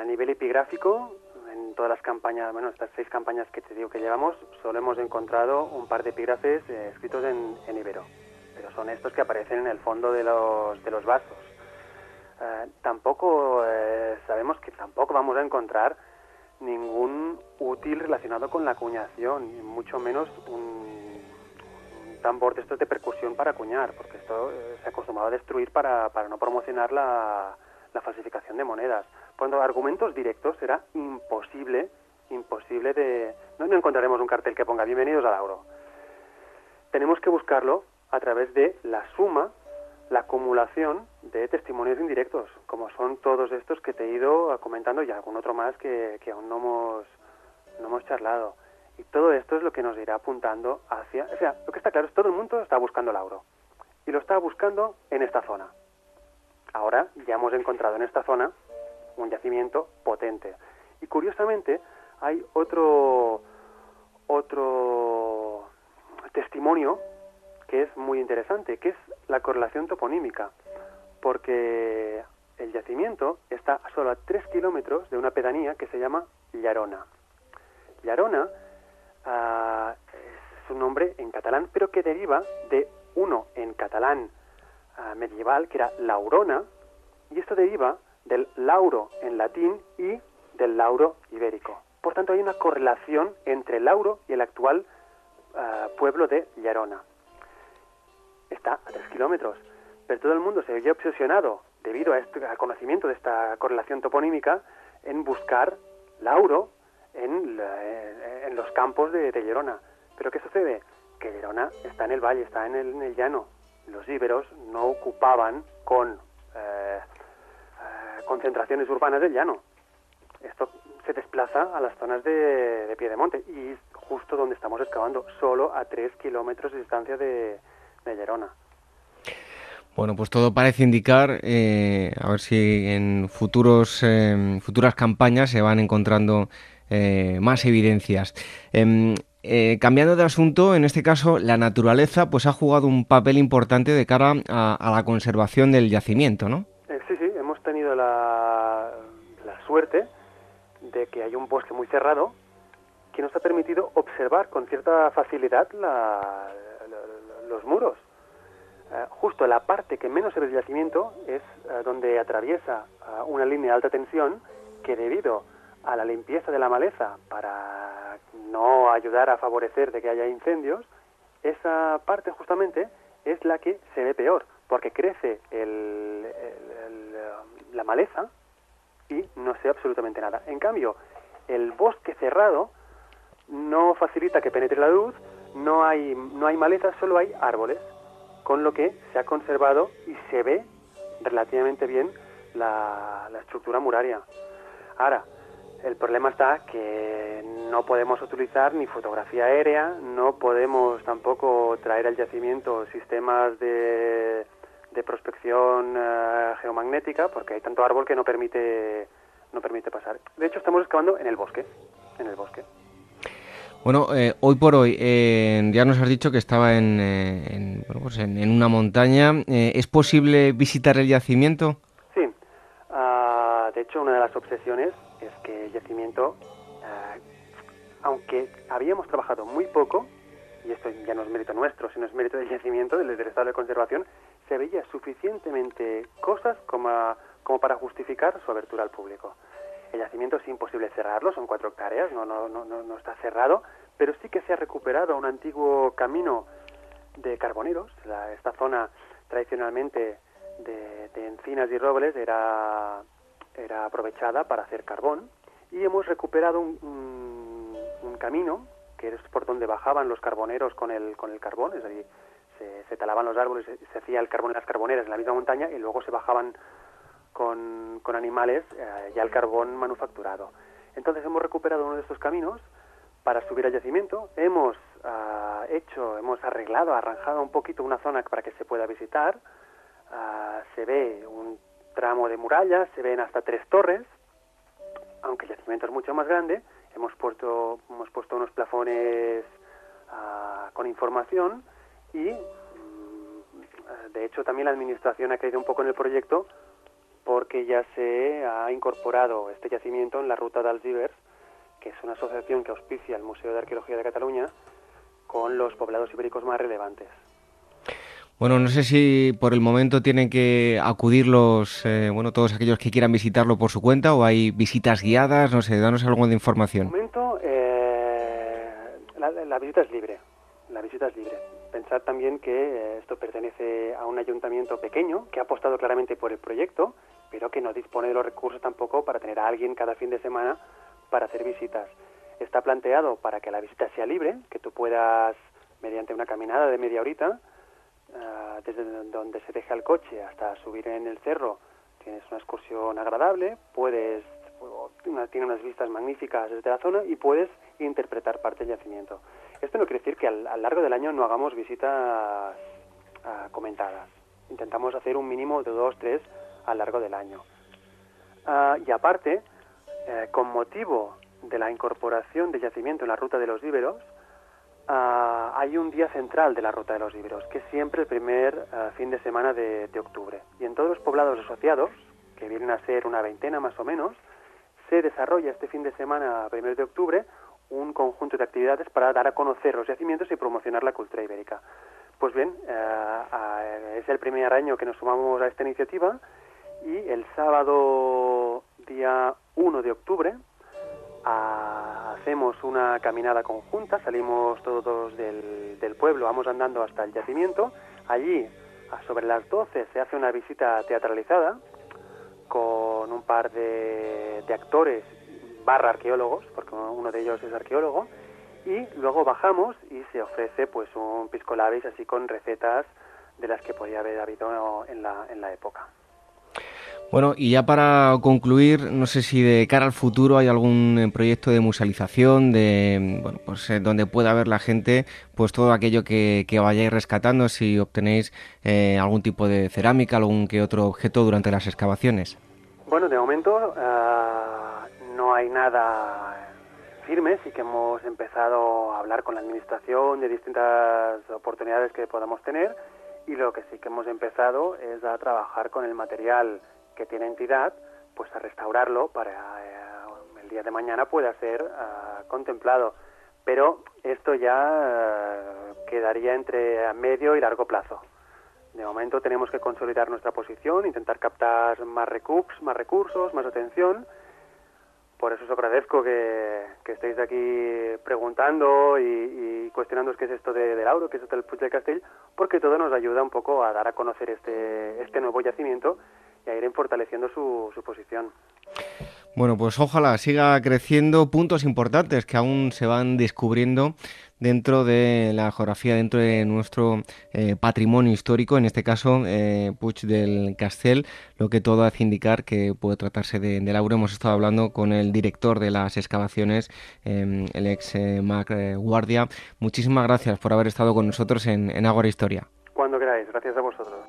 A nivel epigráfico, en todas las campañas, bueno, estas seis campañas que te digo que llevamos, solo hemos encontrado un par de epígrafes eh, escritos en, en ibero pero son estos que aparecen en el fondo de los, de los vasos. Eh, tampoco eh, sabemos que tampoco vamos a encontrar ningún útil relacionado con la acuñación, mucho menos un, tambor de estos de percusión para acuñar, porque esto se ha acostumbrado a destruir para, para no promocionar la, la falsificación de monedas. Cuando argumentos directos será imposible, imposible de... No, encontraremos un cartel que ponga bienvenidos al Lauro. Tenemos que buscarlo a través de la suma, la acumulación de testimonios indirectos, como son todos estos que te he ido comentando y algún otro más que, aún no hemos, no hemos charlado. Y todo esto es lo que nos irá apuntando hacia... O sea, lo que está claro es que todo el mundo está buscando el auro. Y lo está buscando en esta zona. Ahora ya hemos encontrado en esta zona un yacimiento potente. Y curiosamente hay otro, otro testimonio que es muy interesante, que es la correlación toponímica, porque el yacimiento está solo a 3 kilómetros de una pedanía que se llama Llarona. Llarona ah, es un nombre en catalán, pero que deriva de uno en catalán ah, medieval, que era Laurona, y esto deriva del lauro en latín y del lauro ibérico. Por tanto, hay una correlación entre el lauro y el actual ah, pueblo de Llarona está a tres kilómetros. Pero todo el mundo se veía obsesionado, debido a este, al conocimiento de esta correlación toponímica, en buscar Lauro en, en los campos de, de. Pero ¿qué sucede? Que Llerona está en el valle, está en el, llano. Los íberos no ocupaban con eh, eh, concentraciones urbanas del llano. Esto se desplaza a las zonas de, de Piedemonte y justo donde estamos excavando, solo a tres kilómetros de distancia de, de Llerona. Bueno, pues todo parece indicar, eh, a ver si en futuros, eh, futuras campañas se van encontrando eh, más evidencias. Em, cambiando de asunto, en este caso la naturaleza pues ha jugado un papel importante de cara a, la conservación del yacimiento, ¿no? La, suerte de que hay un bosque muy cerrado que nos ha permitido observar con cierta facilidad la, los muros. Eh, justo la parte que menos se ve yacimiento es eh, donde atraviesa eh, una línea de alta tensión que debido a la limpieza de la maleza para no ayudar a favorecer de que haya incendios, esa parte justamente es la que se ve peor, porque crece la maleza y no ve absolutamente nada. En cambio, el bosque cerrado no facilita que penetre la luz, no hay, no hay maleza, solo hay árboles, con lo que se ha conservado y se ve relativamente bien la, la estructura muraria. Ahora, el problema está que no podemos utilizar ni fotografía aérea, no podemos tampoco traer al yacimiento sistemas de, de prospección eh, geomagnética, porque hay tanto árbol que no permite, no permite pasar. De hecho, estamos excavando en el bosque, en el bosque. Bueno, eh, hoy por hoy, eh, ya nos has dicho que estaba en, en, bueno, pues en, en, una montaña. ¿Es posible visitar el yacimiento? Sí. Uh, de hecho, una de las obsesiones es que el yacimiento, uh, aunque habíamos trabajado muy poco, y esto ya no es mérito nuestro, sino es mérito del yacimiento, del, del estado de conservación, se veía suficientemente cosas como, como para justificar su abertura al público. El yacimiento es imposible cerrarlo, son cuatro hectáreas, no, no, no, no está cerrado, pero sí que se ha recuperado un antiguo camino de carboneros. La, esta zona tradicionalmente de, de, encinas y robles era, era aprovechada para hacer carbón y hemos recuperado un, un, un camino que es por donde bajaban los carboneros con el, con el carbón, es decir, se, talaban los árboles, se, se hacía el carbón en las carboneras en la misma montaña y luego se bajaban con, con animales eh, ya el carbón manufacturado. Entonces hemos recuperado uno de estos caminos para subir al yacimiento, hemos uh, hecho, hemos arreglado, arranjado un poquito una zona para que se pueda visitar, uh, se ve un tramo de muralla, se ven hasta tres torres, aunque el yacimiento es mucho más grande, hemos puesto, hemos puesto unos plafones uh, con información y mm, de hecho también la administración ha creído un poco en el proyecto porque ya se ha incorporado este yacimiento en la ruta de Alzibers, que es una asociación que auspicia el Museo de Arqueología de Cataluña con los poblados ibéricos más relevantes. Bueno, no sé si por el momento tienen que acudir los, eh, bueno, todos aquellos que quieran visitarlo por su cuenta o hay visitas guiadas, no sé, danos algo de información. De momento, eh, la, la visita es libre, la visita es libre. Pensad también que eh, esto pertenece a un ayuntamiento pequeño que ha apostado claramente por el proyecto pero que no dispone de los recursos tampoco para tener a alguien cada fin de semana para hacer visitas. Está planteado para que la visita sea libre, que tú puedas, mediante una caminada de media horita, uh, desde donde se deja el coche hasta subir en el cerro, tienes una excursión agradable, puedes, tiene unas vistas magníficas desde la zona y puedes interpretar parte del yacimiento. Esto no quiere decir que a lo largo del año no hagamos visitas uh, comentadas. Intentamos hacer un mínimo de dos, tres a lo largo del año. Uh, y aparte, eh, con motivo de la incorporación de yacimiento en la ruta de los íberos, uh, hay un día central de la ruta de los íberos, que es siempre el primer fin de semana de, octubre. Y en todos los poblados asociados, que vienen a ser una veintena más o menos, se desarrolla este fin de semana, primero de octubre, un conjunto de actividades para dar a conocer los yacimientos y promocionar la cultura ibérica. Pues bien, es el primer año que nos sumamos a esta iniciativa y el sábado día 1 de octubre hacemos una caminada conjunta, salimos todos del, del, pueblo, vamos andando hasta el yacimiento, allí a sobre las 12 se hace una visita teatralizada con un par de actores barra arqueólogos, porque uno de ellos es arqueólogo, y luego bajamos y se ofrece pues un pisco labis así con recetas de las que podía haber habido en la, en la época. Bueno, y ya para concluir, no sé si de cara al futuro hay algún eh, proyecto de musealización, de bueno, pues eh, donde pueda ver la gente, pues todo aquello que, que vayáis rescatando, si obtenéis eh, algún tipo de cerámica, algún que otro objeto durante las excavaciones. Bueno, de momento uh, hay nada firme, sí que hemos empezado a hablar con la administración de distintas oportunidades que podamos tener y lo que sí que hemos empezado es a trabajar con el material que tiene entidad, pues a restaurarlo para eh, el día de mañana pueda ser uh, contemplado. Pero esto ya uh, quedaría entre medio y largo plazo. De momento tenemos que consolidar nuestra posición, intentar captar más, recups, más recursos, más atención. Por eso os agradezco que, que estéis aquí preguntando y, y cuestionando qué es esto de, del Auro, qué es esto del Puig de Castell, porque todo nos ayuda un poco a dar a conocer este, este nuevo yacimiento y a ir fortaleciendo su, su posición. Bueno, pues ojalá siga creciendo puntos importantes que aún se van descubriendo dentro de la geografía, dentro de nuestro eh, patrimonio histórico, en este caso eh, Puig del Castel, lo que todo hace indicar que puede tratarse de, de Lauro. Hemos estado hablando con el director de las excavaciones, em, el ex eh, Mac eh, Guardia. Muchísimas gracias por haber estado con nosotros en, en Ágora Historia. Cuando queráis, gracias a vosotros.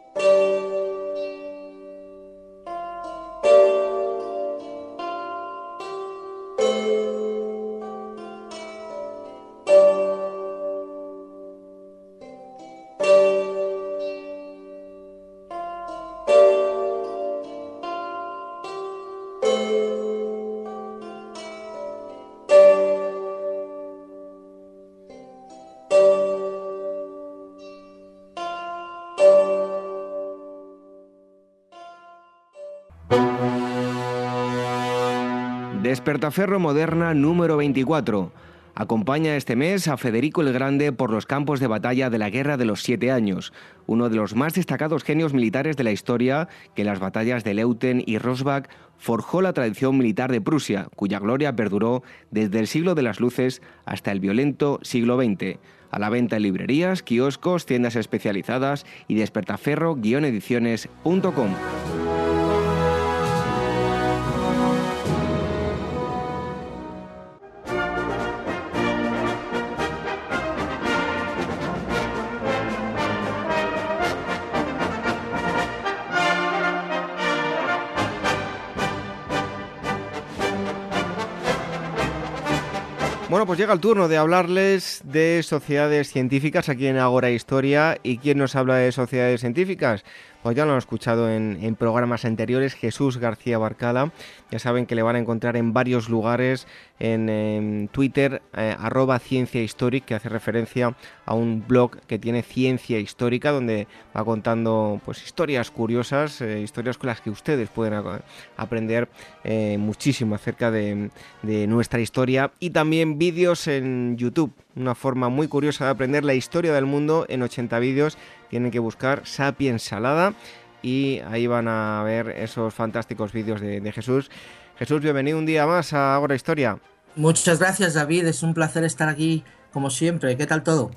Despertaferro Moderna número 24. Acompaña este mes a Federico el Grande por los campos de batalla de la Guerra de los Siete Años, uno de los más destacados genios militares de la historia que en las batallas de Leuten y Rosbach forjó la tradición militar de Prusia, cuya gloria perduró desde el siglo de las luces hasta el violento siglo XX. A la venta en librerías, kioscos, tiendas especializadas y despertaferro-ediciones.com. llega el turno de hablarles de sociedades científicas aquí en Agora Historia. ¿Y quién nos habla de sociedades científicas? Pues ya lo han escuchado en, programas anteriores, Jesús García Barcala. Ya saben que le van a encontrar en varios lugares, en, Twitter, eh, arroba Ciencia Histórica, que hace referencia a un blog que tiene Ciencia Histórica, donde va contando pues historias curiosas, eh, historias con las que ustedes pueden aprender eh, muchísimo acerca de nuestra historia. Y también vídeos en YouTube, una forma muy curiosa de aprender la historia del mundo en 80 vídeos tienen que buscar Sapiens Salada y ahí van a ver esos fantásticos vídeos de, de, Jesús. Jesús, bienvenido un día más a Ahora Historia. Muchas gracias David, es un placer estar aquí como siempre. ¿Qué tal todo?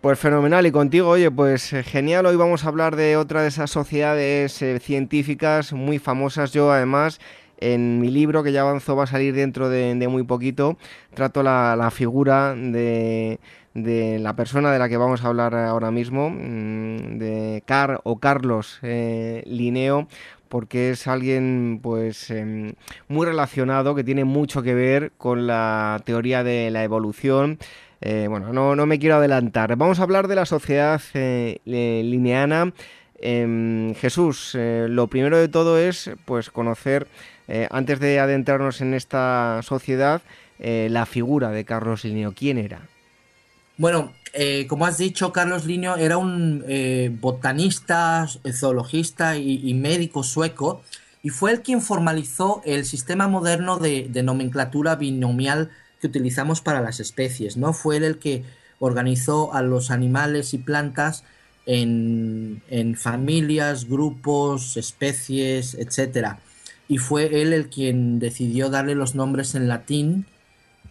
Pues fenomenal y contigo, oye, pues genial. Hoy vamos a hablar de otra de esas sociedades eh, científicas muy famosas. Yo además en mi libro que ya avanzó va a salir dentro de, de muy poquito, trato la, la figura de, de, la persona de la que vamos a hablar ahora mismo, mm, de Car o Carlos eh, Linneo, porque es alguien pues eh, muy relacionado, que tiene mucho que ver con la teoría de la evolución. Eh, bueno, no, no, me quiero adelantar. Vamos a hablar de la sociedad eh, lineana. Em, Jesús, lo primero de todo es pues conocer antes de adentrarnos en esta sociedad, la figura de Carlos Linneo, ¿quién era? Bueno, eh, como has dicho, Carlos Linneo era un eh, botanista, zoologista y, médico sueco y fue el quien formalizó el sistema moderno de, nomenclatura binomial que utilizamos para las especies, ¿no? Fue él el que organizó a los animales y plantas en, familias, grupos, especies, etcétera y fue él el quien decidió darle los nombres en latín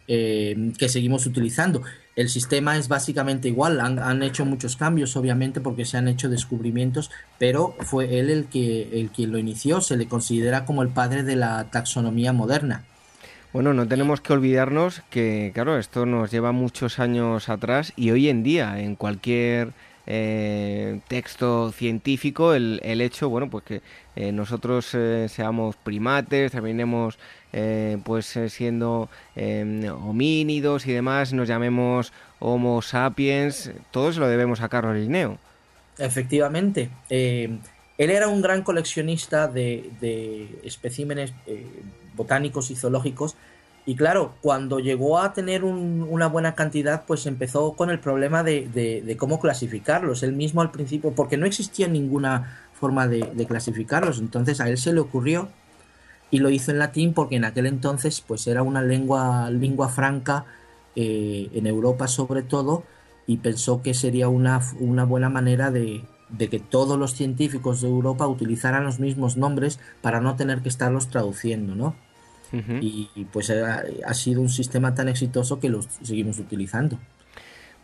eh, que seguimos utilizando. El sistema es básicamente igual, han, hecho muchos cambios obviamente porque se han hecho descubrimientos, pero fue él el que el quien lo inició, se le considera como el padre de la taxonomía moderna. Bueno, no tenemos que olvidarnos que, claro, esto nos lleva muchos años atrás y hoy en día en cualquier eh, texto científico el, el, hecho, bueno, pues que eh, nosotros eh, seamos primates, terminemos pues siendo em, homínidos y demás, nos llamemos Homo sapiens, todo eso lo debemos a Carlos Linneo. Efectivamente. él era un gran coleccionista de, de especímenes botánicos y zoológicos y claro, cuando llegó a tener un, una buena cantidad, pues empezó con el problema de, cómo clasificarlos. Él mismo al principio, porque no existía ninguna forma de, de, clasificarlos. Entonces a él se le ocurrió y lo hizo en latín porque en aquel entonces pues era una lengua, lengua franca eh, en Europa sobre todo y pensó que sería una, una buena manera de, de que todos los científicos de Europa utilizaran los mismos nombres para no tener que estarlos traduciendo, ¿no? Y, pues ha, sido un sistema tan exitoso que lo seguimos utilizando.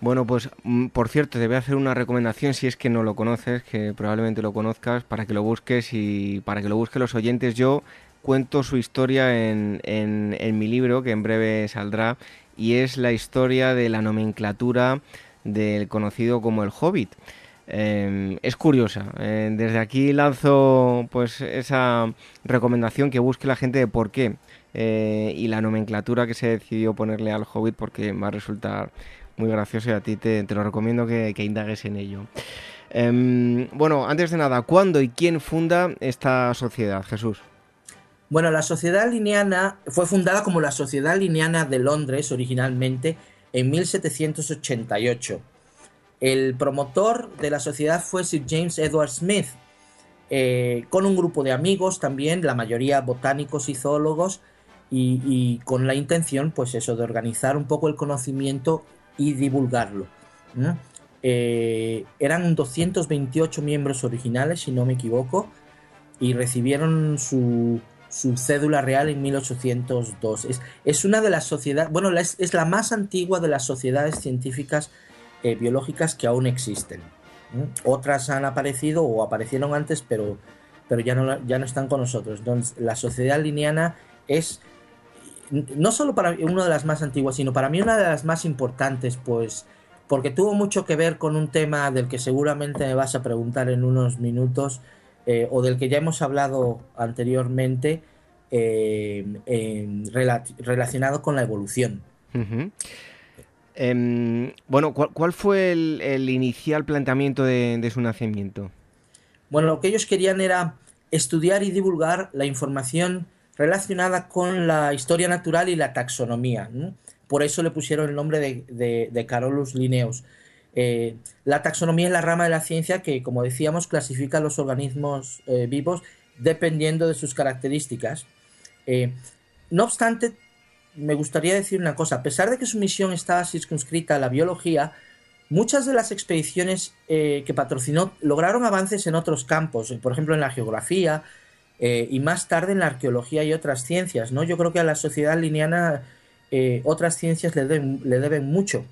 Bueno, pues mm, por cierto, te voy a hacer una recomendación si es que no lo conoces, que probablemente lo conozcas, para que lo busques y para que lo busquen los oyentes. Yo cuento su historia en, en, mi libro, que en breve saldrá, y es la historia de la nomenclatura del conocido como el Hobbit. Em, es curiosa. Eh, desde aquí lanzo pues esa recomendación que busque la gente de por qué eh, y la nomenclatura que se decidió ponerle al Hobbit porque va a resultar muy gracioso y a ti te, lo recomiendo que, indagues en ello. Em, bueno, antes de nada, ¿cuándo y quién funda esta sociedad, Jesús? Bueno, la Sociedad Lineana fue fundada como la Sociedad Lineana de Londres originalmente en 1788. El promotor de la sociedad fue Sir James Edward Smith, eh, con un grupo de amigos también, la mayoría botánicos y zoólogos, y, con la intención, pues eso, de organizar un poco el conocimiento y divulgarlo. Eh, eran 228 miembros originales, si no me equivoco, y recibieron su, cédula real en 1802. Es, una de las sociedades, bueno, es, la más antigua de las sociedades científicas eh, biológicas que aún existen. Otras han aparecido o aparecieron antes, pero, pero ya, no, ya no están con nosotros. Entonces, la sociedad lineana es no solo para mí una de las más antiguas, sino para mí una de las más importantes, pues porque tuvo mucho que ver con un tema del que seguramente me vas a preguntar en unos minutos, eh, o del que ya hemos hablado anteriormente, eh, relacionado con la evolución. Em, bueno, ¿cuál, fue el, inicial planteamiento de su nacimiento? Bueno, lo que ellos querían era estudiar y divulgar la información relacionada con la historia natural y la taxonomía. Por eso le pusieron el nombre de, Carolus Linnaeus. Eh, la taxonomía es la rama de la ciencia que, como decíamos, clasifica los organismos eh, vivos dependiendo de sus características. Eh, no obstante, me gustaría decir una cosa. A pesar de que su misión estaba circunscrita a la biología, muchas de las expediciones que patrocinó lograron avances en otros campos, por ejemplo en la geografía, eh, y más tarde en la arqueología y otras ciencias, ¿no? Yo creo que a la sociedad lineana eh, otras ciencias le deben, le deben mucho.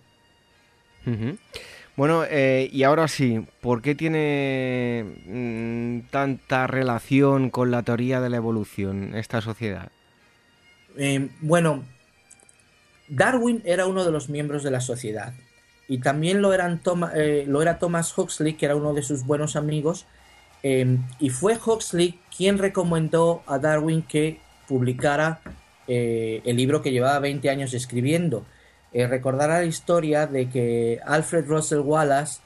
Bueno, eh, y ahora sí, ¿por qué tiene mm, tanta relación con la teoría de la evolución esta sociedad? bueno, Darwin era uno de los miembros de la sociedad y también lo, eran lo era Thomas Huxley, que era uno de sus buenos amigos, Em, y fue Huxley quien recomendó a Darwin que publicara eh, el libro que llevaba 20 años escribiendo. Eh, recordará la historia de que Alfred Russel Wallace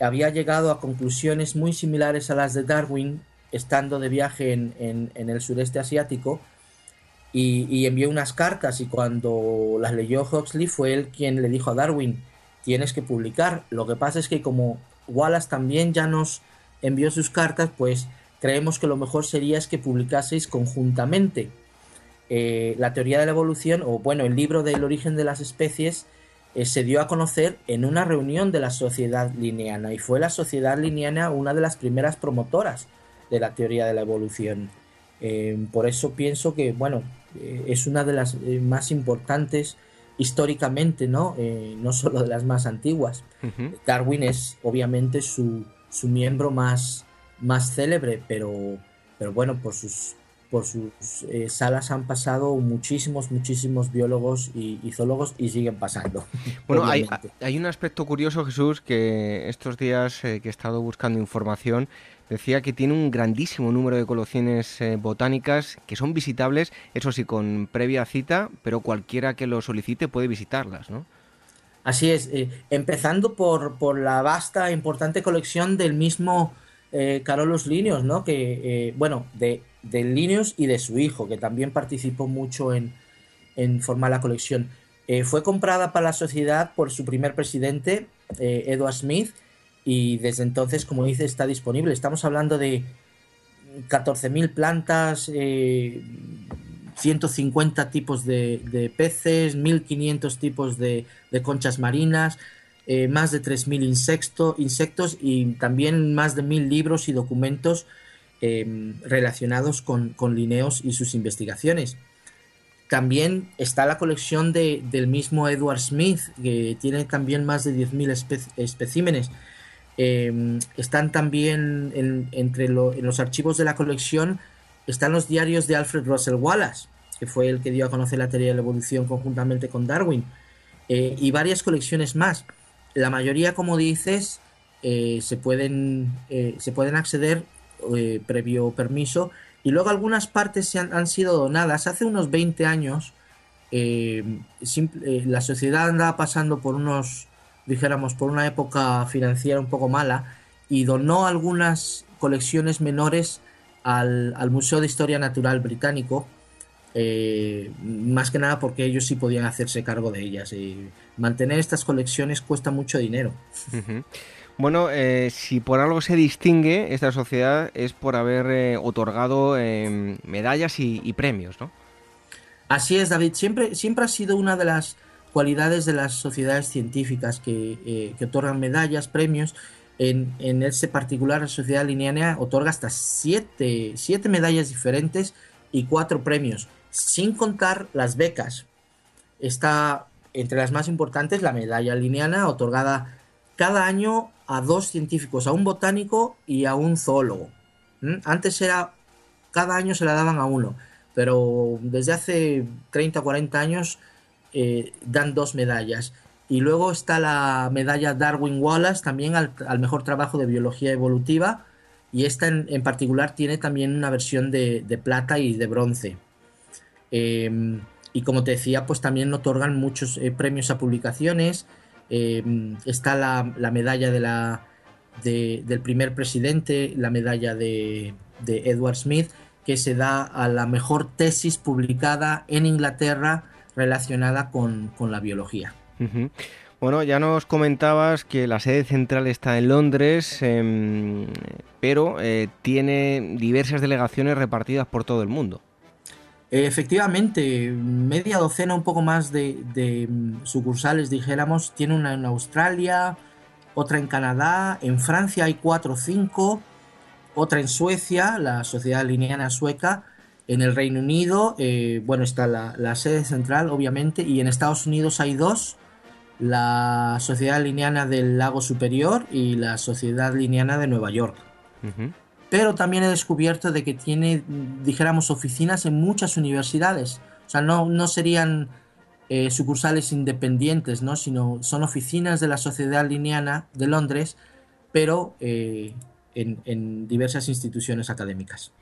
había llegado a conclusiones muy similares a las de Darwin estando de viaje en, el sureste asiático y, y, envió unas cartas y cuando las leyó Huxley fue él quien le dijo a Darwin tienes que publicar. Lo que pasa es que como Wallace también ya nos envió sus cartas, pues creemos que lo mejor sería es que publicaseis conjuntamente eh, la teoría de la evolución, o bueno, el libro del origen de las especies, eh, se dio a conocer en una reunión de la sociedad lineana, y fue la sociedad lineana una de las primeras promotoras de la teoría de la evolución. Eh, por eso pienso que, bueno, es una de las más importantes históricamente, ¿no? no solo de las más antiguas. Darwin es obviamente su, su miembro más, más célebre, pero, pero bueno, por sus, por sus eh, salas han pasado muchísimos, muchísimos biólogos y, zoólogos y siguen pasando. Bueno, hay, hay, un aspecto curioso, Jesús, que estos días eh, que he estado buscando información, decía que tiene un grandísimo número de colecciones eh, botánicas que son visitables, eso sí, con previa cita, pero cualquiera que lo solicite puede visitarlas, ¿no? Así es, eh, empezando por, por, la vasta e importante colección del mismo eh, Carolus Linnaeus, ¿no? Que, eh, bueno, de, de Linnaeus y de su hijo, que también participó mucho en, en formar la colección. fue comprada para la sociedad por su primer presidente, Edward Smith, y desde entonces, como dice, está disponible. Estamos hablando de 14.000 plantas, 150 tipos de, peces, 1500 tipos de, conchas marinas, eh, más de 3000 insecto, insectos y también más de 1000 libros y documentos em, relacionados con, con Lineos y sus investigaciones. también está la colección de, del mismo Edward Smith, que tiene también más de 10.000 especímenes. Em, están también entre en los archivos de la colección están los diarios de Alfred Russell Wallace, que fue el que dio a conocer la teoría de la evolución conjuntamente con Darwin, eh, y varias colecciones más. La mayoría, como dices, eh, se, pueden, eh, se pueden acceder previo permiso y luego algunas partes se han, sido donadas. Hace unos 20 años la sociedad andaba pasando por unos, dijéramos, por una época financiera un poco mala y donó algunas colecciones menores al, Museo de Historia Natural Británico. Eh, más que nada porque ellos sí podían hacerse cargo de ellas. Y mantener estas colecciones cuesta mucho dinero. Bueno, eh, si por algo se distingue esta sociedad es por haber eh, otorgado em, medallas y, premios, ¿no? Así es, David. Siempre, siempre ha sido una de las cualidades de las sociedades científicas que, eh, otorgan medallas, premios. En, en, este particular, la sociedad lineana otorga hasta siete, siete medallas diferentes y cuatro premios, sin contar las becas. Está entre las más importantes la medalla lineana otorgada cada año a dos científicos, a un botánico y a un zoólogo. Antes era, cada año se la daban a uno, pero desde hace 30 o 40 años eh, dan dos medallas. Y luego está la medalla Darwin Wallace, también al, mejor trabajo de biología evolutiva, y esta en, particular tiene también una versión de, plata y de bronce. Em, y como te decía, pues también otorgan muchos eh, premios a publicaciones, Em, está la, medalla de la, del primer presidente, la medalla de, Edward Smith, que se da a la mejor tesis publicada en Inglaterra relacionada con, la biología. Bueno, ya nos comentabas que la sede central está en Londres, em, pero eh, tiene diversas delegaciones repartidas por todo el mundo. Efectivamente, media docena, un poco más de, mm, sucursales, dijéramos. Tiene una en Australia, otra en Canadá, en Francia hay cuatro o cinco, otra en Suecia, la Sociedad Lineana Sueca, en el Reino Unido, eh, bueno, está la, sede central, obviamente, y en Estados Unidos hay dos, la Sociedad Lineana del Lago Superior y la Sociedad Lineana de Nueva York pero también he descubierto de que tiene, dijéramos, oficinas en muchas universidades. O sea, no, no serían eh, sucursales independientes, ¿no? sino son oficinas de la Sociedad Lineana de Londres, pero eh, en, diversas instituciones académicas.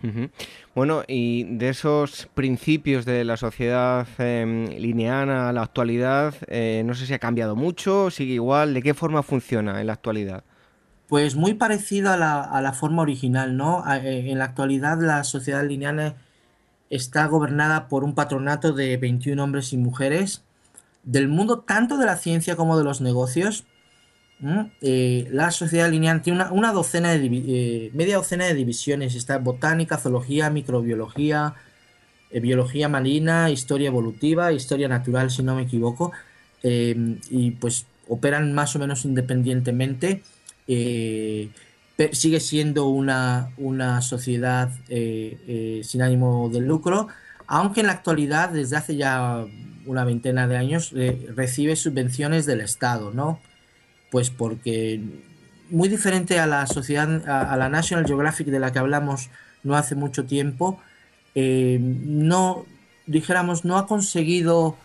Bueno, y de esos principios de la sociedad em, lineana a la actualidad, eh, no sé si ha cambiado mucho, sigue igual, ¿de qué forma funciona en la actualidad? Pues muy parecido a la, forma original, ¿no? Eh, en la actualidad la sociedad lineal está gobernada por un patronato de 21 hombres y mujeres del mundo tanto de la ciencia como de los negocios. Eh, la sociedad lineal tiene una, docena de eh, media docena de divisiones. Está botánica, zoología, microbiología, biología marina, historia evolutiva, historia natural, si no me equivoco. y pues operan más o menos independientemente eh, sigue siendo una, una sociedad eh, eh, sin ánimo de lucro, aunque en la actualidad, desde hace ya una veintena de años, recibe subvenciones del Estado, ¿no? Pues porque muy diferente a la sociedad, a, la National Geographic de la que hablamos no hace mucho tiempo, no, dijéramos, no ha conseguido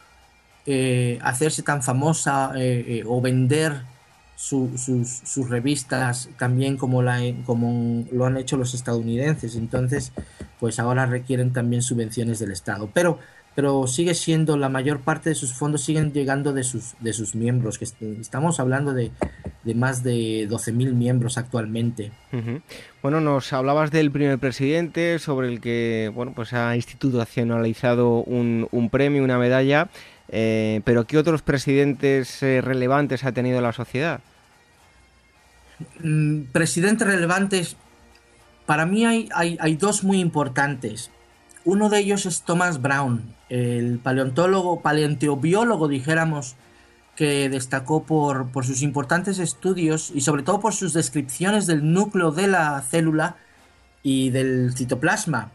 hacerse tan famosa o vender sus, revistas también como, la, como lo han hecho los estadounidenses. Entonces, pues ahora requieren también subvenciones del Estado. Pero, pero sigue siendo la mayor parte de sus fondos siguen llegando de sus, de sus miembros, que estamos hablando de, más de 12.000 miembros actualmente. Bueno, nos hablabas del primer presidente sobre el que bueno, pues ha institucionalizado un, un premio, una medalla. Eh, pero ¿qué otros presidentes eh, relevantes ha tenido la sociedad? Mm, presidentes relevantes, para mí hay, hay, dos muy importantes. Uno de ellos es Thomas Brown, el paleontólogo, paleontobiólogo, dijéramos, que destacó por, sus importantes estudios y sobre todo por sus descripciones del núcleo de la célula y del citoplasma.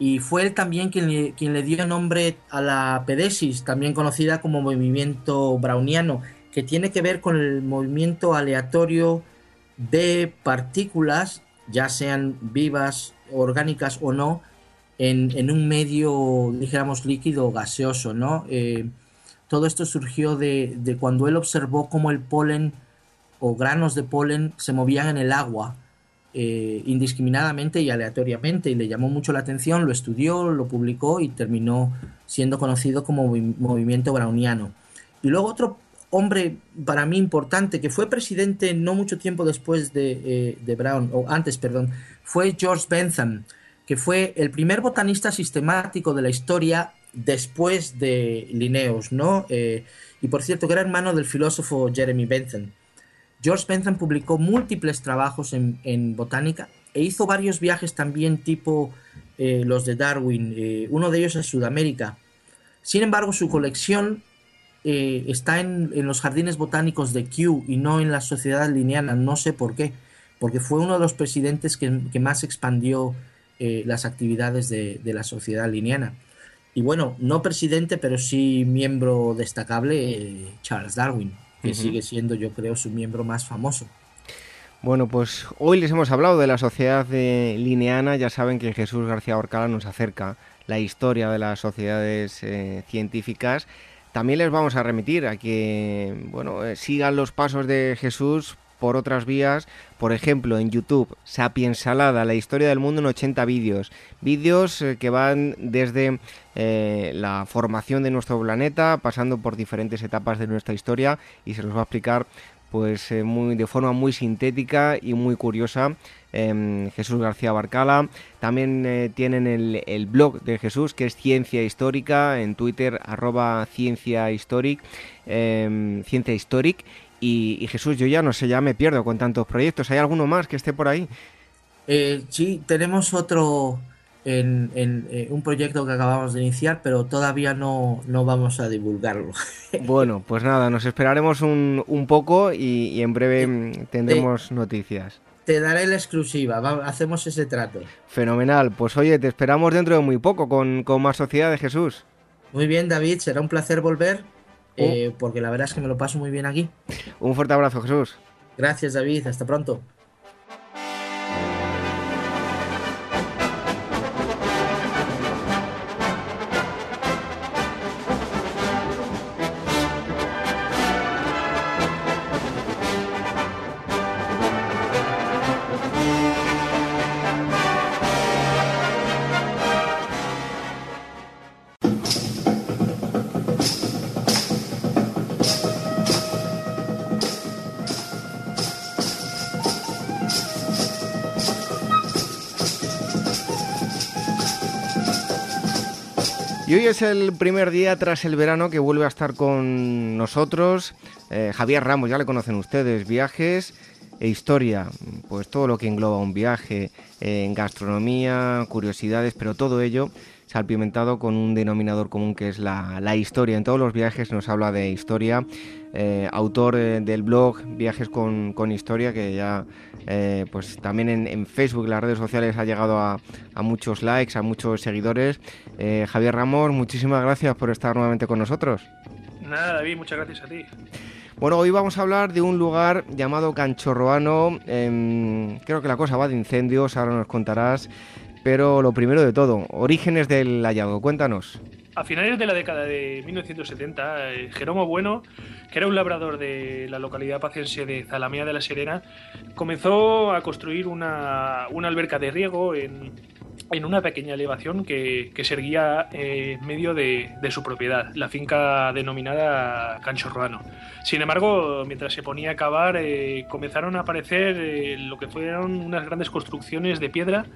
y fue él también quien le, quien le dio nombre a la pedesis, también conocida como movimiento browniano, que tiene que ver con el movimiento aleatorio de partículas, ya sean vivas, orgánicas o no, en, un medio, dijéramos, líquido o gaseoso, ¿no? Eh, todo esto surgió de, cuando él observó cómo el polen o granos de polen se movían en el agua eh, indiscriminadamente y aleatoriamente y le llamó mucho la atención, lo estudió, lo publicó y terminó siendo conocido como movimiento browniano. Y luego otro hombre para mí importante que fue presidente no mucho tiempo después de, eh, de Brown, o antes, perdón, fue George Bentham, que fue el primer botanista sistemático de la historia después de Linnaeus, ¿no? Eh, y por cierto, que era hermano del filósofo Jeremy Bentham. George Bentham publicó múltiples trabajos en, botánica e hizo varios viajes también tipo eh, los de Darwin, eh, uno de ellos a Sudamérica. Sin embargo, su colección está en, los jardines botánicos de Kew y no en la sociedad lineana, no sé por qué, porque fue uno de los presidentes que, más expandió las actividades de, de la sociedad lineana. Y bueno, no presidente, pero sí miembro destacable, eh, Charles Darwin, que sigue siendo, yo creo, su miembro más famoso. Bueno, pues hoy les hemos hablado de la sociedad lineana. Ya saben que Jesús García Orcala nos acerca la historia de las sociedades eh, científicas. También les vamos a remitir a que bueno, eh, sigan los pasos de Jesús por otras vías, por ejemplo en YouTube, Sapiens Salada, la historia del mundo en 80 vídeos, vídeos eh, que van desde eh, la formación de nuestro planeta, pasando por diferentes etapas de nuestra historia y se los va a explicar pues eh, muy, de forma muy sintética y muy curiosa em, Jesús García Barcala. También tienen el, blog de Jesús que es Ciencia Histórica en Twitter arroba Ciencia Historic, em, Ciencia Historic y, Jesús, yo ya no sé, ya me pierdo con tantos proyectos. ¿Hay alguno más que esté por ahí? Eh, sí, tenemos otro en, eh, un proyecto que acabamos de iniciar, pero todavía no, no vamos a divulgarlo. bueno, pues nada, nos esperaremos un, un poco y, en breve eh, mm, tendremos noticias. Te daré la exclusiva, hacemos ese trato. Fenomenal, pues oye, te esperamos dentro de muy poco con, con más Sociedad de Jesús. Muy bien, David, será un placer volver. Eh, porque la verdad es que me lo paso muy bien aquí. Un fuerte abrazo, Jesús. Gracias, David. Hasta pronto. Hoy es el primer día tras el verano que vuelve a estar con nosotros eh, Javier Ramos, ya le conocen ustedes, viajes e historia, pues todo lo que engloba un viaje, en gastronomía, curiosidades, pero todo ello salpimentado con un denominador común que es la, historia. En todos los viajes nos habla de historia. Eh, autor eh, del blog Viajes con, Historia, que ya eh, pues también en, Facebook, las redes sociales, ha llegado a, muchos likes, a muchos seguidores. Javier Ramos, muchísimas gracias por estar nuevamente con nosotros. Nada, David, muchas gracias a ti. Bueno, hoy vamos a hablar de un lugar llamado Canchorroano. Em, creo que la cosa va de incendios, ahora nos contarás. Pero lo primero de todo, orígenes del hallazgo, cuéntanos. A finales de la década de 1970, eh, Jeromo Bueno, que era un labrador de la localidad pacense de Zalamea de la Serena, comenzó a construir una, alberca de riego en, una pequeña elevación que, que seguía en medio de, su propiedad, la finca denominada Canchorroano. Sin embargo, mientras se ponía a cavar, eh, comenzaron a aparecer eh, lo que fueron unas grandes construcciones de piedra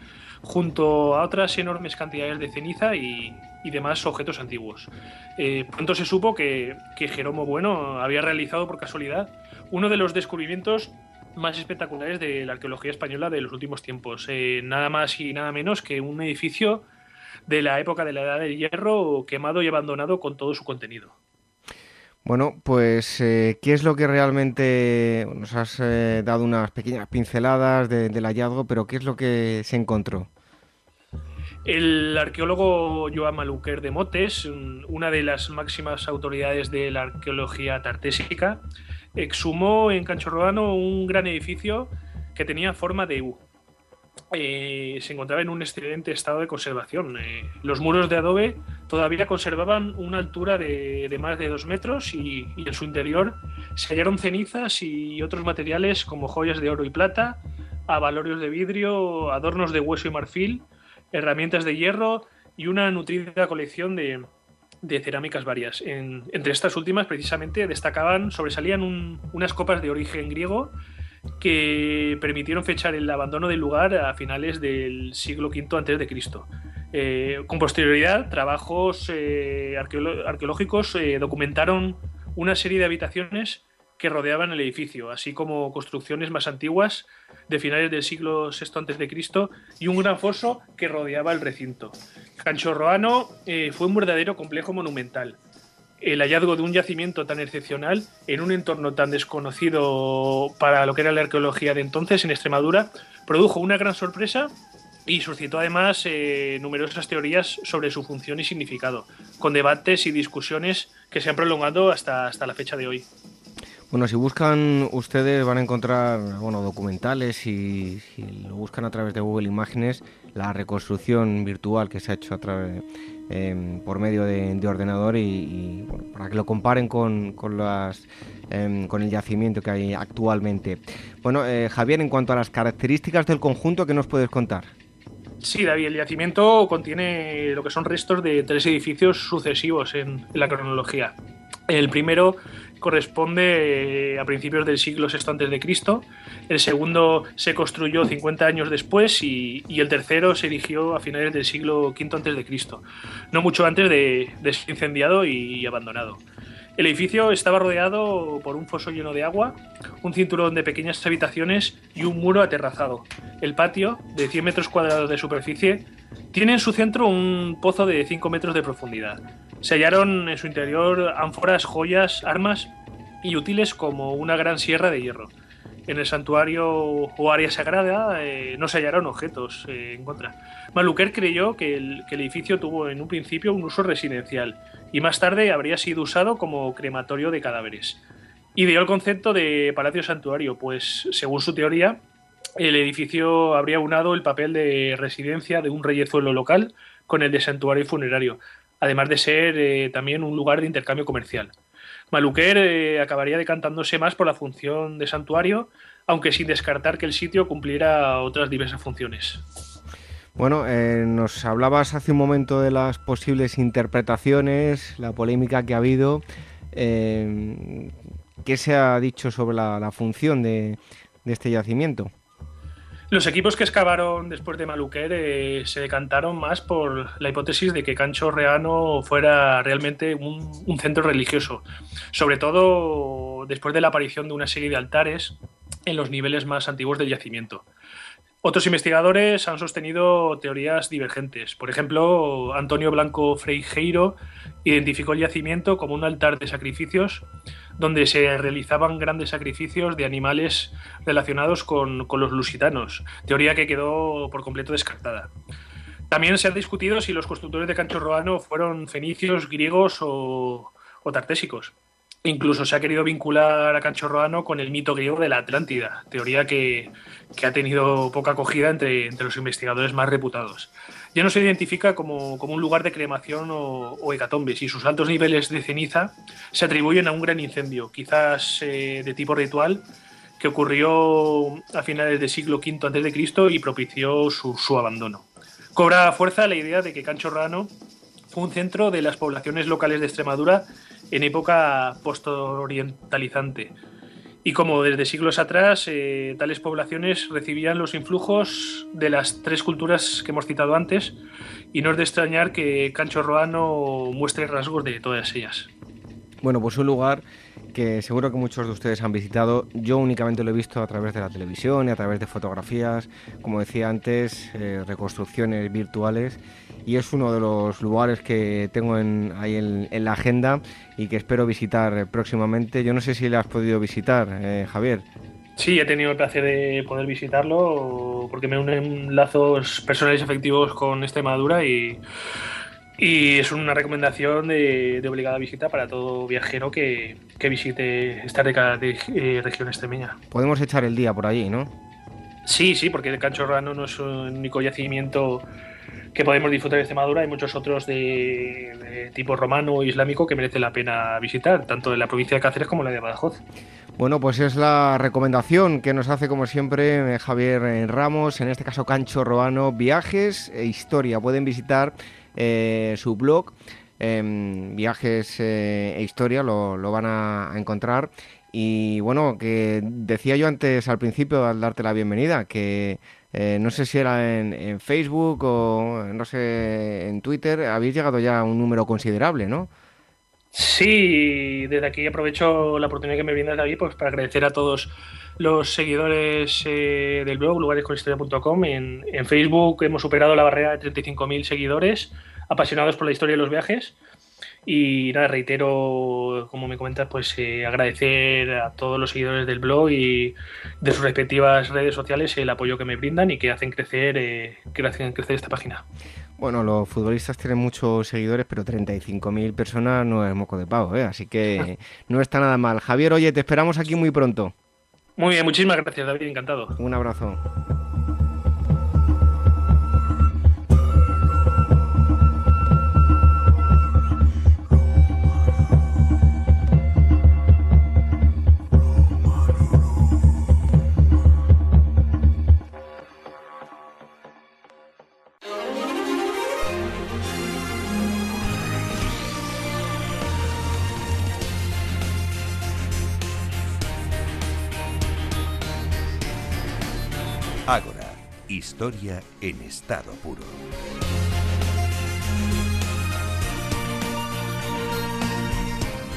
junto a otras enormes cantidades de ceniza y, demás objetos antiguos. Eh, pronto se supo que, que Jeromo Bueno había realizado por casualidad uno de los descubrimientos más espectaculares de la arqueología española de los últimos tiempos. Eh, nada más y nada menos que un edificio de la época de la Edad del Hierro quemado y abandonado con todo su contenido. Bueno, pues, eh, ¿qué es lo que realmente nos has dado unas pequeñas pinceladas del hallazgo, pero qué es lo que se encontró? El arqueólogo Joan Maluquer de Motes, una de las máximas autoridades de la arqueología tartésica, exhumó en Canchorroano un gran edificio que tenía forma de U. Eh, se encontraba en un excelente estado de conservación. Eh, los muros de adobe todavía conservaban una altura de, más de dos metros y, en su interior se hallaron cenizas y otros materiales como joyas de oro y plata, avalorios de vidrio, adornos de hueso y marfil, herramientas de hierro y una nutrida colección de, cerámicas varias. entre estas últimas, precisamente, destacaban, sobresalían unas copas de origen griego que permitieron fechar el abandono del lugar a finales del siglo V de Cristo. Eh, con posterioridad, trabajos eh, arqueológicos eh, documentaron una serie de habitaciones que rodeaban el edificio, así como construcciones más antiguas de finales del siglo VI Cristo y un gran foso que rodeaba el recinto. Canchorroano fue un verdadero complejo monumental el hallazgo de un yacimiento tan excepcional en un entorno tan desconocido para lo que era la arqueología de entonces en Extremadura produjo una gran sorpresa y suscitó además eh, numerosas teorías sobre su función y significado, con debates y discusiones que se han prolongado hasta, hasta la fecha de hoy. Bueno, si buscan ustedes van a encontrar bueno, documentales y si lo buscan a través de Google Imágenes, la reconstrucción virtual que se ha hecho a em, por medio de, ordenador y, bueno, para que lo comparen con, em, con el yacimiento que hay actualmente. Bueno, eh, Javier, en cuanto a las características del conjunto, ¿qué nos puedes contar? Sí, David, el yacimiento contiene lo que son restos de tres edificios sucesivos en la cronología. El primero corresponde eh, a principios del siglo VI antes de Cristo, el segundo se construyó 50 años después y, el tercero se erigió a finales del siglo V antes de Cristo, no mucho antes de, ser incendiado y, abandonado. El edificio estaba rodeado por un foso lleno de agua, un cinturón de pequeñas habitaciones y un muro aterrazado. El patio, de 100 metros cuadrados de superficie, tiene en su centro un pozo de 5 metros de profundidad. Se hallaron en su interior ánforas, joyas, armas y útiles como una gran sierra de hierro. En el santuario o área sagrada eh, no se hallaron objetos eh, en contra. Maluquer creyó que el, que el, edificio tuvo en un principio un uso residencial y más tarde habría sido usado como crematorio de cadáveres. Ideó el concepto de palacio santuario, pues según su teoría, el edificio habría unado el papel de residencia de un reyezuelo local con el de santuario funerario, además de ser eh, también un lugar de intercambio comercial. Maluquer eh, acabaría decantándose más por la función de santuario, aunque sin descartar que el sitio cumpliera otras diversas funciones. Bueno, eh, nos hablabas hace un momento de las posibles interpretaciones, la polémica que ha habido. ¿Qué se ha dicho sobre la, función de este yacimiento? Los equipos que excavaron después de Maluquer eh, se decantaron más por la hipótesis de que Cancho Reano fuera realmente un, centro religioso, sobre todo después de la aparición de una serie de altares en los niveles más antiguos del yacimiento. Otros investigadores han sostenido teorías divergentes. Por ejemplo, Antonio Blanco Freijeiro identificó el yacimiento como un altar de sacrificios donde se realizaban grandes sacrificios de animales relacionados con, los lusitanos, teoría que quedó por completo descartada. También se ha discutido si los constructores de Cancho Roano fueron fenicios, griegos o, tartésicos. Incluso se ha querido vincular a Cancho Roano con el mito griego de la Atlántida, teoría que, ha tenido poca acogida entre, los investigadores más reputados ya no se identifica como, un lugar de cremación o, hecatombes y sus altos niveles de ceniza se atribuyen a un gran incendio, quizás eh, de tipo ritual, que ocurrió a finales del siglo V a.C. y propició su, abandono. Cobra fuerza la idea de que Cancho Rano fue un centro de las poblaciones locales de Extremadura en época postorientalizante, y como desde siglos atrás eh, tales poblaciones recibían los influjos de las tres culturas que hemos citado antes, y no es de extrañar que Cancho Roano muestre rasgos de todas ellas. Bueno, pues un lugar que seguro que muchos de ustedes han visitado. Yo únicamente lo he visto a través de la televisión y a través de fotografías, como decía antes, eh, reconstrucciones virtuales. Y es uno de los lugares que tengo en, ahí en, la agenda y que espero visitar próximamente. Yo no sé si le has podido visitar, eh, Javier. Sí, he tenido el placer de poder visitarlo porque me unen lazos personales efectivos con Extremadura y, y es una recomendación de, obligada visita para todo viajero que, visite esta rica de, eh, región extremeña. Podemos echar el día por allí, ¿no? Sí, sí, porque el Cancho Rano no es un único yacimiento que podemos disfrutar de Extremadura, hay muchos otros de, tipo romano o islámico que merece la pena visitar, tanto en la provincia de Cáceres como en la de Badajoz. Bueno, pues es la recomendación que nos hace, como siempre, eh, Javier eh, Ramos, en este caso Cancho Roano, viajes e historia. Pueden visitar eh, su blog, em, viajes e historia, lo, van a, encontrar. Y bueno, que decía yo antes al principio, al darte la bienvenida, que no sé si era en, Facebook o no sé, en Twitter, habéis llegado ya a un número considerable, ¿no? Sí, desde aquí aprovecho la oportunidad que me brinda David pues, para agradecer a todos los seguidores eh, del blog lugaresconhistoria.com. En, en Facebook hemos superado la barrera de 35.000 seguidores apasionados por la historia de los viajes. Y nada, reitero, como me comentas, pues eh, agradecer a todos los seguidores del blog y de sus respectivas redes sociales el apoyo que me brindan y que hacen crecer, eh, que hacen crecer esta página. Bueno, los futbolistas tienen muchos seguidores, pero 35.000 personas no es moco de pavo, ¿eh? así que no está nada mal. Javier, oye, te esperamos aquí muy pronto. Muy bien, muchísimas gracias, David, encantado. Un abrazo. Historia en estado puro.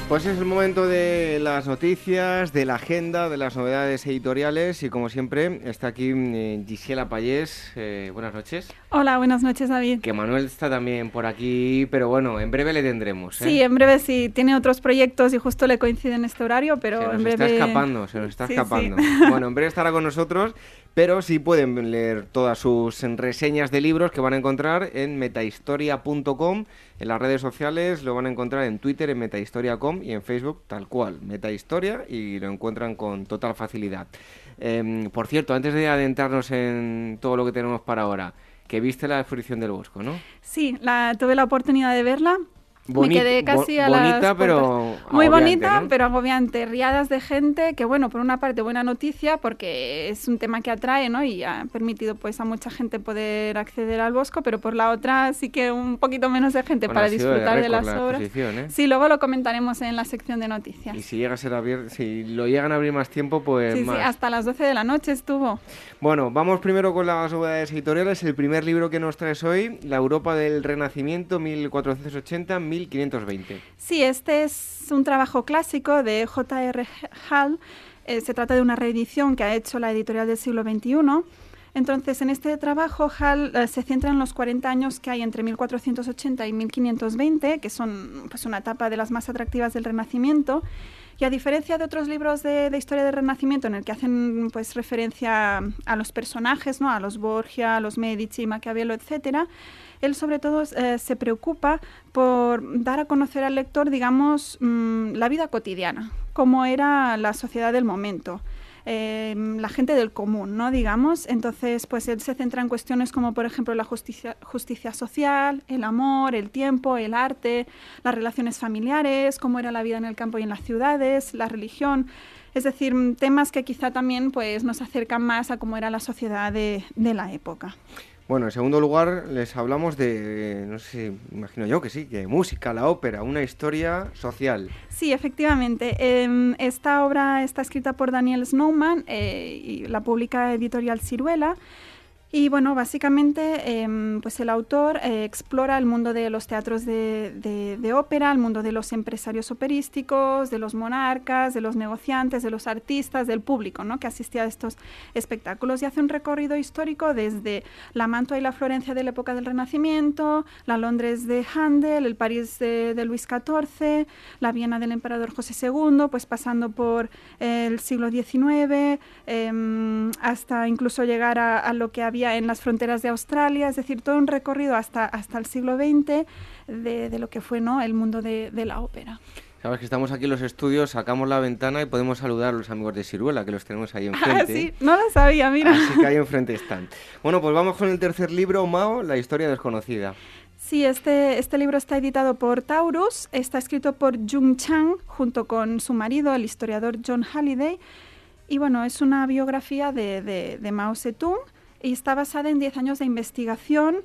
Pues es el momento de las noticias, de la agenda, de las novedades editoriales y como siempre está aquí eh, Gisela Payés. Eh, buenas noches. Hola, buenas noches David. Que Manuel está también por aquí, pero bueno, en breve le tendremos. ¿eh? Sí, en breve sí. Tiene otros proyectos y justo le coincide en este horario, pero se nos en breve... está escapando, se nos está escapando. Bueno, en breve estará con nosotros, pero sí pueden leer todas sus reseñas de libros que van a encontrar en metahistoria.com en las redes sociales lo van a encontrar en Twitter, en metahistoria.com y en Facebook tal cual, metahistoria, y lo encuentran con total facilidad. Em, por cierto, antes de adentrarnos en todo lo que tenemos para ahora, que viste la exposición del Bosco, ¿no? Sí, la, tuve la oportunidad de verla me quedé casi a bonita, pero Muy bonita, pero agobiante. Riadas de gente, que bueno, por una parte buena noticia, porque es un tema que atrae, ¿no? Y ha permitido pues a mucha gente poder acceder al Bosco, pero por la otra sí que un poquito menos de gente para disfrutar de, las obras. ¿eh? Sí, luego lo comentaremos en la sección de noticias. Y si llega a ser abierto, si lo llegan a abrir más tiempo, pues sí, Sí, hasta las 12 de la noche estuvo. Bueno, vamos primero con las novedades editoriales. El primer libro que nos traes hoy, La Europa del Renacimiento, 1480 1520. Sí, este es un trabajo clásico de J.R. Hall. Eh, se trata de una reedición que ha hecho la editorial del siglo XXI. Entonces, en este trabajo, Hall eh, se centra en los 40 años que hay entre 1480 y 1520, que son pues, una etapa de las más atractivas del Renacimiento. Y a diferencia de otros libros de, historia del Renacimiento en el que hacen pues referencia a los personajes, ¿no? a los Borgia, a los Medici, Maquiavelo, etcétera, él sobre todo eh, se preocupa por dar a conocer al lector, digamos, mm, la vida cotidiana, cómo era la sociedad del momento. Em, la gente del común, ¿no? Digamos. Entonces, pues él se centra en cuestiones como, por ejemplo, la justicia, social, el amor, el tiempo, el arte, las relaciones familiares, cómo era la vida en el campo y en las ciudades, la religión. Es decir, temas que quizá también pues, nos acercan más a cómo era la sociedad de la época. Bueno, en segundo lugar les hablamos de, no sé, imagino yo que sí, que música, la ópera, una historia social. Sí, efectivamente. Em, esta obra está escrita por Daniel Snowman eh, y la publica Editorial Ciruela. Y bueno, básicamente, em, pues el autor eh, explora el mundo de los teatros de, ópera, el mundo de los empresarios operísticos, de los monarcas, de los negociantes, de los artistas, del público, ¿no? Que asistía a estos espectáculos y hace un recorrido histórico desde la Mantua y la Florencia de la época del Renacimiento, la Londres de Handel, el París de, Luis XIV, la Viena del emperador José II, pues pasando por el siglo XIX, em, hasta incluso llegar a lo que había en las fronteras de Australia, es decir, todo un recorrido hasta, hasta el siglo XX de, lo que fue ¿no? el mundo de, la ópera. Sabes que estamos aquí en los estudios, sacamos la ventana y podemos saludar a los amigos de Ciruela, que los tenemos ahí enfrente. Ah, sí, no lo sabía, mira. Así que ahí enfrente están. Bueno, pues vamos con el tercer libro, Mao, La historia desconocida. Sí, este, este libro está editado por Taurus, está escrito por Jung Chang junto con su marido, el historiador John Halliday. Y bueno, es una biografía de, de, de Mao Zedong y está basada en 10 años de investigación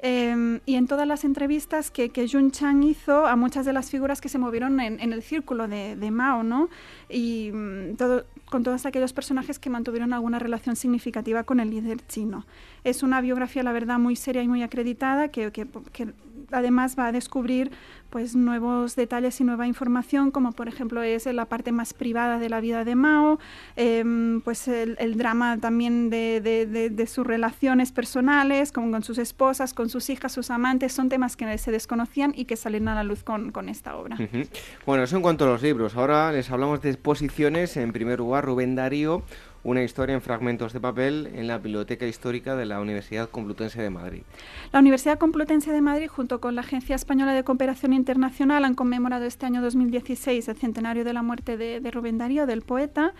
em, y en todas las entrevistas que, que Jun Chang hizo a muchas de las figuras que se movieron en, el círculo de, Mao, ¿no? Y mm, todo, con todos aquellos personajes que mantuvieron alguna relación significativa con el líder chino. Es una biografía, la verdad, muy seria y muy acreditada que, que, que además va a descubrir pues nuevos detalles y nueva información, como por ejemplo es la parte más privada de la vida de Mao, em, pues el, drama también de, sus relaciones personales, como con sus esposas, con sus hijas, sus amantes, son temas que se desconocían y que salen a la luz con, esta obra. Bueno, eso en cuanto a los libros. Ahora les hablamos de exposiciones. En primer lugar, Rubén Darío una historia en fragmentos de papel en la Biblioteca Histórica de la Universidad Complutense de Madrid. La Universidad Complutense de Madrid, junto con la Agencia Española de Cooperación Internacional, han conmemorado este año 2016 el centenario de la muerte de, Rubén Darío, del poeta.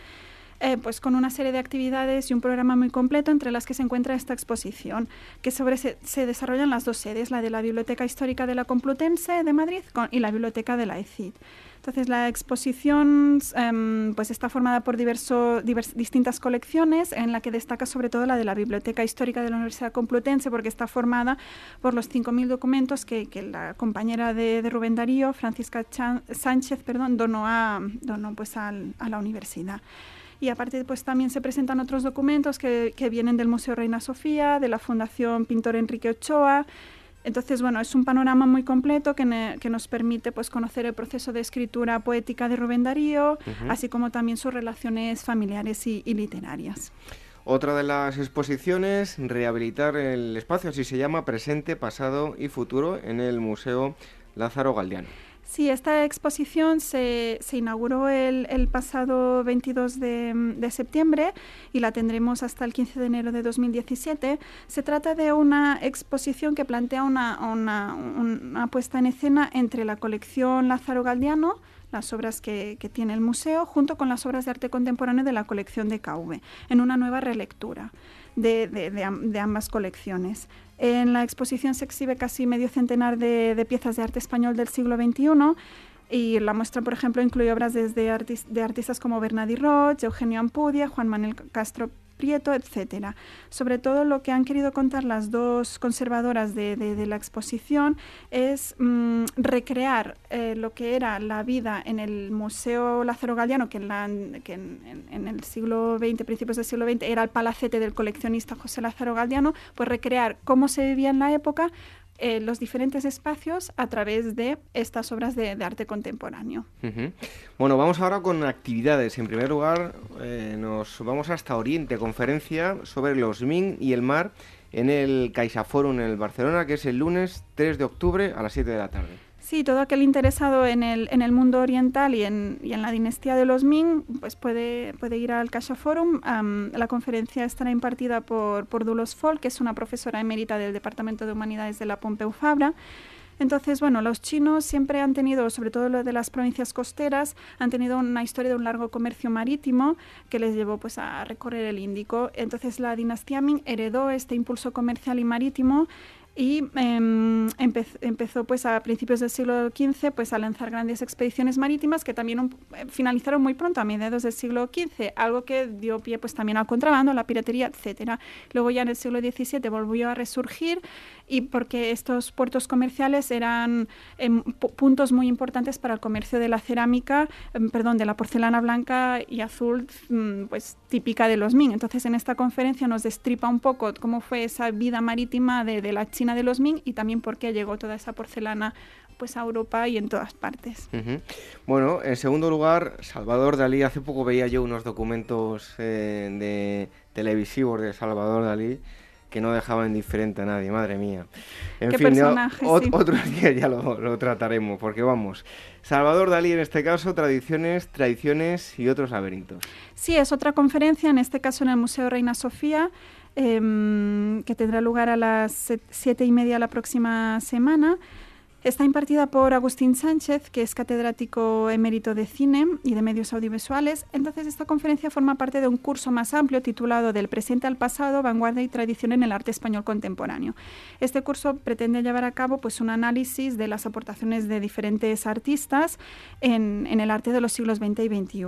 Eh, pues con una serie de actividades y un programa muy completo entre las que se encuentra esta exposición, que sobre se, se desarrollan las dos sedes, la de la Biblioteca Histórica de la Complutense de Madrid y la Biblioteca de la ECID. Entonces, la exposición em, pues está formada por diverso, distintas colecciones, en la que destaca sobre todo la de la Biblioteca Histórica de la Universidad Complutense, porque está formada por los 5.000 documentos que, la compañera de, Rubén Darío, Francisca Sánchez, perdón, donó, a, donó pues a la universidad. Y aparte pues también se presentan otros documentos que, que, vienen del Museo Reina Sofía, de la Fundación Pintor Enrique Ochoa entonces, bueno, es un panorama muy completo que, nos permite pues, conocer el proceso de escritura poética de Rubén Darío, así como también sus relaciones familiares y, y literarias. Otra de las exposiciones, rehabilitar el espacio, así se llama, presente, pasado y futuro, en el Museo Lázaro Galdiano. Sí, esta exposición se, se inauguró el, el, pasado 22 de, de, septiembre y la tendremos hasta el 15 de enero de 2017. Se trata de una exposición que plantea una, una, una puesta en escena entre la colección Lázaro Galdiano, las obras que, que, tiene el museo, junto con las obras de arte contemporáneo de la colección de KV, en una nueva relectura de, de, de ambas colecciones. En la exposición se exhibe casi medio centenar de, piezas de arte español del siglo XXI y la muestra, por ejemplo, incluye obras desde de artistas como Bernardi Roch, Eugenio Ampudia, Juan Manuel Castro Prieto, etcétera. Sobre todo lo que han querido contar las dos conservadoras de, la exposición es mm, recrear eh, lo que era la vida en el Museo Lázaro Galdiano, que, en, en, el siglo XX, principios del siglo XX, era el palacete del coleccionista José Lázaro Galdiano, pues recrear cómo se vivía en la época eh, los diferentes espacios a través de estas obras de, arte contemporáneo. Bueno, vamos ahora con actividades. En primer lugar, eh, nos vamos hasta Oriente, conferencia sobre los Ming y el mar en el CaixaForum en el Barcelona, que es el lunes 3 de octubre a las 7 de la tarde. Sí, todo aquel interesado en el, en el mundo oriental y en, y en, la dinastía de los Ming pues puede, puede ir al Kasha Forum. la conferencia estará impartida por, por Dulos Folk, que es una profesora emérita del Departamento de Humanidades de la Pompeu Fabra. Entonces, bueno, los chinos siempre han tenido, sobre todo lo de las provincias costeras, han tenido una historia de un largo comercio marítimo que les llevó pues a recorrer el Índico. Entonces, la dinastía Ming heredó este impulso comercial y marítimo y em, empezó pues a principios del siglo XV pues a lanzar grandes expediciones marítimas que también eh, finalizaron muy pronto a mediados del siglo XV, algo que dio pie pues también al contrabando, la piratería, etcétera. Luego ya en el siglo XVII volvió a resurgir y porque estos puertos comerciales eran em, puntos muy importantes para el comercio de la cerámica, em, perdón, de la porcelana blanca y azul, mm, pues típica de los Ming. Entonces en esta conferencia nos destripa un poco cómo fue esa vida marítima de, la China de los Ming y también por qué llegó toda esa porcelana pues a Europa y en todas partes. Bueno, en segundo lugar, Salvador Dalí. Hace poco veía yo unos documentos eh, televisivos de Salvador Dalí que no dejaban indiferente a nadie, madre mía. En fin, otro día ya lo, lo, trataremos, porque vamos, Salvador Dalí en este caso, tradiciones, tradiciones y otros laberintos. Sí, es otra conferencia, en este caso en el Museo Reina Sofía, Em, que tendrá lugar a las siete y media la próxima semana. Está impartida por Agustín Sánchez, que es catedrático emérito de cine y de medios audiovisuales. Entonces, esta conferencia forma parte de un curso más amplio titulado Del presente al pasado, vanguardia y tradición en el arte español contemporáneo. Este curso pretende llevar a cabo pues, un análisis de las aportaciones de diferentes artistas en, el arte de los siglos XX y XXI.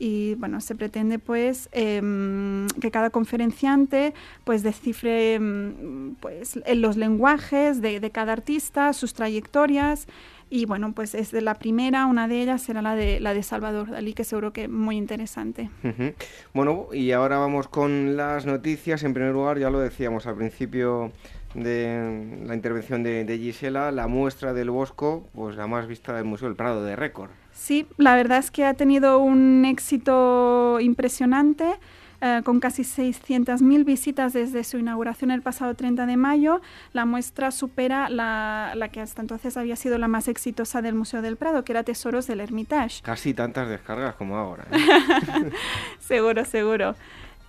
Y bueno, se pretende pues, em, que cada conferenciante pues, descifre em, pues, los lenguajes de, de cada artista, sus trayectorias y bueno, pues es de la primera, una de ellas será la de, la de Salvador Dalí, que seguro que muy interesante. Bueno, y ahora vamos con las noticias. En primer lugar, ya lo decíamos al principio de la intervención de, de Gisela, la muestra del Bosco, pues la más vista del Museo del Prado de récord. Sí, la verdad es que ha tenido un éxito impresionante. Eh, con casi 600.000 visitas desde su inauguración el pasado 30 de mayo. La muestra supera la, la, que hasta entonces había sido la más exitosa del Museo del Prado, que era Tesoros del Hermitage. Casi tantas descargas como ahora. ¿eh? seguro, seguro.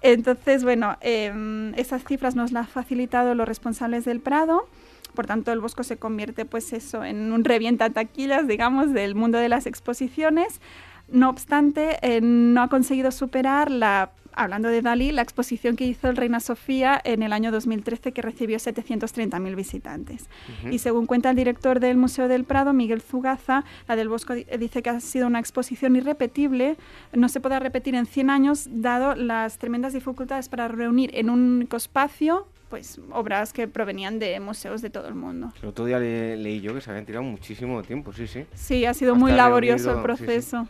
Entonces, bueno, em, esas cifras nos las han facilitado los responsables del Prado. Por tanto, el Bosco se convierte, pues eso, en un revienta taquillas, digamos, del mundo de las exposiciones. No obstante, eh, no ha conseguido superar la hablando de Dalí, la exposición que hizo el Reina Sofía en el año 2013 que recibió 730.000 visitantes. Y según cuenta el director del Museo del Prado, Miguel Zugaza, la del Bosco dice que ha sido una exposición irrepetible, no se puede repetir en 100 años dado las tremendas dificultades para reunir en un único espacio pues obras que provenían de museos de todo el mundo. El otro día leí yo que se habían tirado muchísimo tiempo, sí, sí. Sí, ha sido muy laborioso el proceso.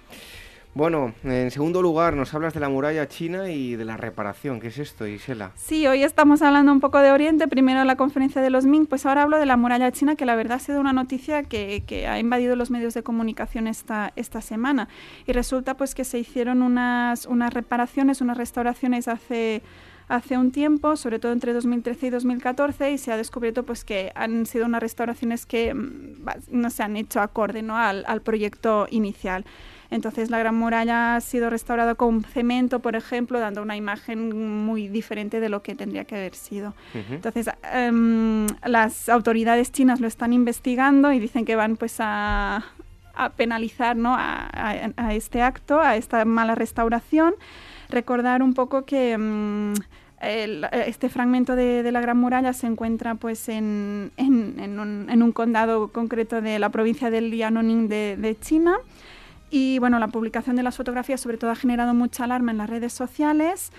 Bueno, en segundo lugar, nos hablas de la muralla china y de la reparación. ¿Qué es esto, Isela? Sí, hoy estamos hablando un poco de Oriente, primero la conferencia de los Ming, pues ahora hablo de la muralla china, que la verdad ha sido una noticia que, ha invadido los medios de comunicación esta, esta semana. Y resulta pues que se hicieron unas, unas reparaciones, unas restauraciones hace hace un tiempo, sobre todo entre 2013 y 2014, y se ha descubierto pues que han sido unas restauraciones que mm, no se han hecho acorde ¿no? al, al proyecto inicial. Entonces la Gran Muralla ha sido restaurada con cemento, por ejemplo, dando una imagen muy diferente de lo que tendría que haber sido. Entonces em, las autoridades chinas lo están investigando y dicen que van pues a, penalizar ¿no? a, este acto, a esta mala restauración. Recordar un poco que... Em, este fragmento de, la Gran Muralla se encuentra pues en, en, un, condado concreto de la provincia del Liaoning de, China y bueno, la publicación de las fotografías sobre todo ha generado mucha alarma en las redes sociales.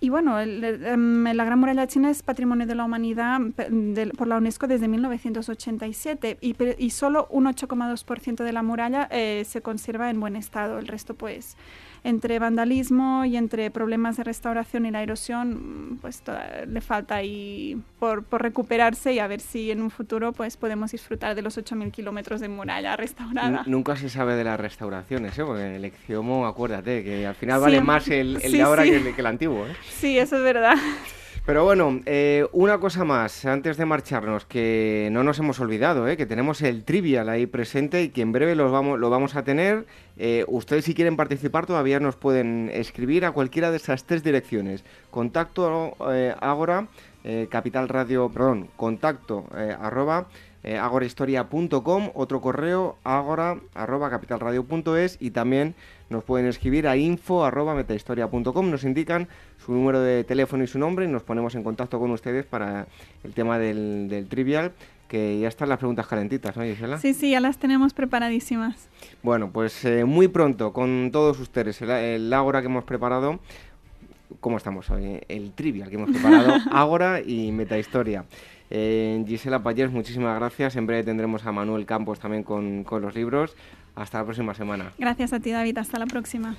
Y bueno, em, la Gran Muralla China es Patrimonio de la Humanidad por la UNESCO desde 1987 y, y solo un 8,2% de la muralla eh, se conserva en buen estado. El resto pues entre vandalismo y entre problemas de restauración y la erosión, pues le falta ahí por, por, recuperarse y a ver si en un futuro pues podemos disfrutar de los 8.000 kilómetros de muralla restaurada. nunca se sabe de las restauraciones, ¿eh? porque el Exciomo, acuérdate, que al final vale más el, el de ahora que, el, que, el, antiguo. ¿eh? Sí, eso es verdad. Pero bueno, eh, una cosa más, antes de marcharnos, que no nos hemos olvidado, eh, que tenemos el trivial ahí presente y que en breve lo vamos, lo vamos a tener. Eh, ustedes si quieren participar todavía nos pueden escribir a cualquiera de esas tres direcciones. Contacto agora, capital radio, perdón, contacto arroba agorahistoria.com, otro correo agora arroba capitalradio.es y también nos pueden escribir a info arroba metahistoria.com, nos indican su número de teléfono y su nombre y nos ponemos en contacto con ustedes para el tema del, del trivial que ya están las preguntas calentitas, ¿no, Gisela? Sí, sí, ya las tenemos preparadísimas. Bueno, pues eh, muy pronto con todos ustedes, el, el Ágora que hemos preparado, ¿cómo estamos hoy? El trivial que hemos preparado, Ágora y Metahistoria. Eh, Gisela Payers, muchísimas gracias. En breve tendremos a Manuel Campos también con, con los libros. Hasta la próxima semana. Gracias a ti, David. Hasta la próxima.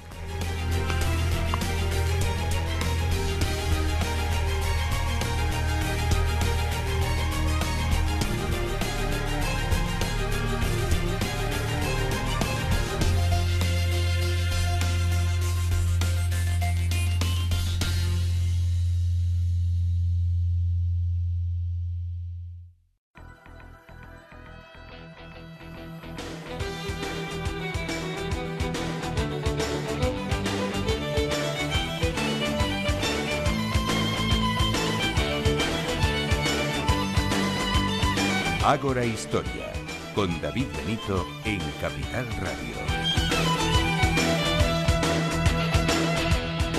Ágora Historia, con David Benito en Capital Radio.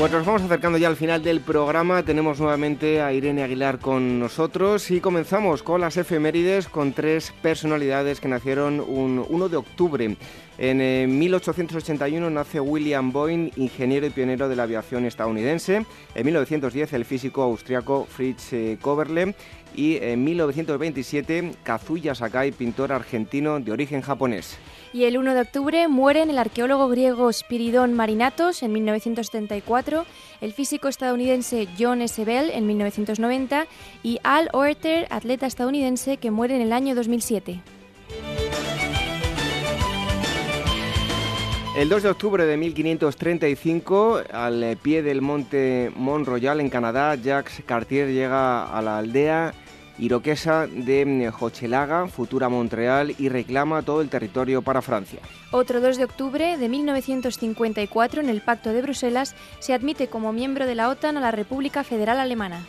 Pues nos vamos acercando ya al final del programa. Tenemos nuevamente a Irene Aguilar con nosotros y comenzamos con las efemérides con tres personalidades que nacieron un 1 de octubre. En eh, 1881 nace William Boyne, ingeniero y pionero de la aviación estadounidense. En 1910 el físico austriaco Fritz eh, Koberle y en 1927 Kazuya Sakai, pintor argentino de origen japonés. Y el 1 de octubre mueren el arqueólogo griego Spiridon Marinatos en 1974, el físico estadounidense John S. Bell en 1990 y Al Oerter, atleta estadounidense que muere en el año 2007. El 2 de octubre de 1535, al pie del monte Mont Royal en Canadá, Jacques Cartier llega a la aldea iroquesa de mm, Hochelaga, futura Montreal, y reclama todo el territorio para Francia. Otro 2 de octubre de 1954, en el Pacto de Bruselas, se admite como miembro de la OTAN a la República Federal Alemana.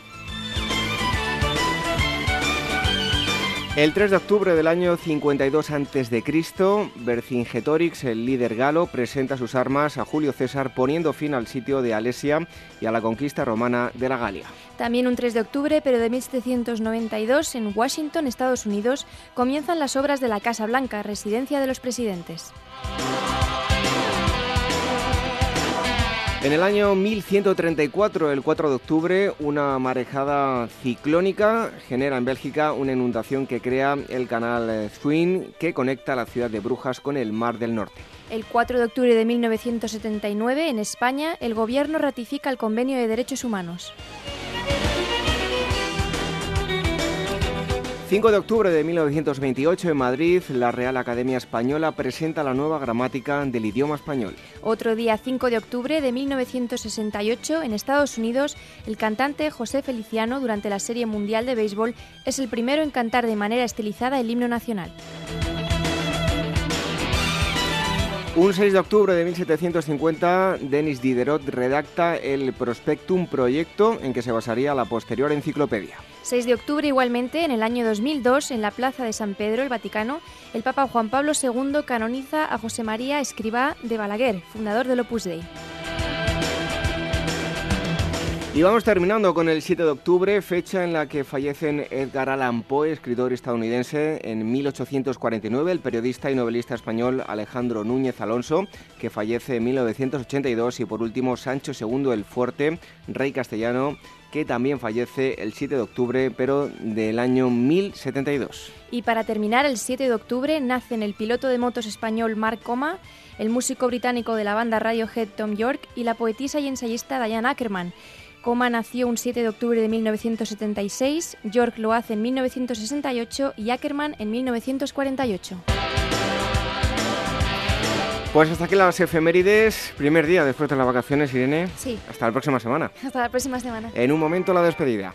El 3 de octubre del año 52 a.C., Vercingetorix, el líder galo, presenta sus armas a Julio César poniendo fin al sitio de Alesia y a la conquista romana de la Galia. También un 3 de octubre, pero de 1792, en Washington, Estados Unidos, comienzan las obras de la Casa Blanca, residencia de los presidentes. En el año 1134, el 4 de octubre, una marejada ciclónica genera en Bélgica una inundación que crea el canal Zwin que conecta la ciudad de Brujas con el Mar del Norte. El 4 de octubre de 1979, en España, el Gobierno ratifica el Convenio de Derechos Humanos. 5 de octubre de 1928 en Madrid, la Real Academia Española presenta la nueva gramática del idioma español. Otro día 5 de octubre de 1968 en Estados Unidos, el cantante José Feliciano durante la Serie Mundial de Béisbol es el primero en cantar de manera estilizada el himno nacional. Un 6 de octubre de 1750, Denis Diderot redacta el Prospectum Proyecto en que se basaría la posterior enciclopedia. 6 de octubre igualmente, en el año 2002, en la Plaza de San Pedro, el Vaticano, el Papa Juan Pablo II canoniza a José María Escribá de Balaguer, fundador del Opus Dei. Y vamos terminando con el 7 de octubre, fecha en la que fallecen Edgar Allan Poe, escritor estadounidense, en 1849, el periodista y novelista español Alejandro Núñez Alonso, que fallece en 1982, y por último Sancho II el Fuerte, rey castellano, que también fallece el 7 de octubre, pero del año 1072. Y para terminar, el 7 de octubre nacen el piloto de motos español Mark Coma, el músico británico de la banda Radiohead Tom York y la poetisa y ensayista Diane Ackerman. Coma nació un 7 de octubre de 1976, York lo hace en 1968 y Ackerman en 1948. Pues hasta aquí las efemérides. Primer día después de las vacaciones, Irene. Sí. Hasta la próxima semana. Hasta la próxima semana. En un momento la despedida.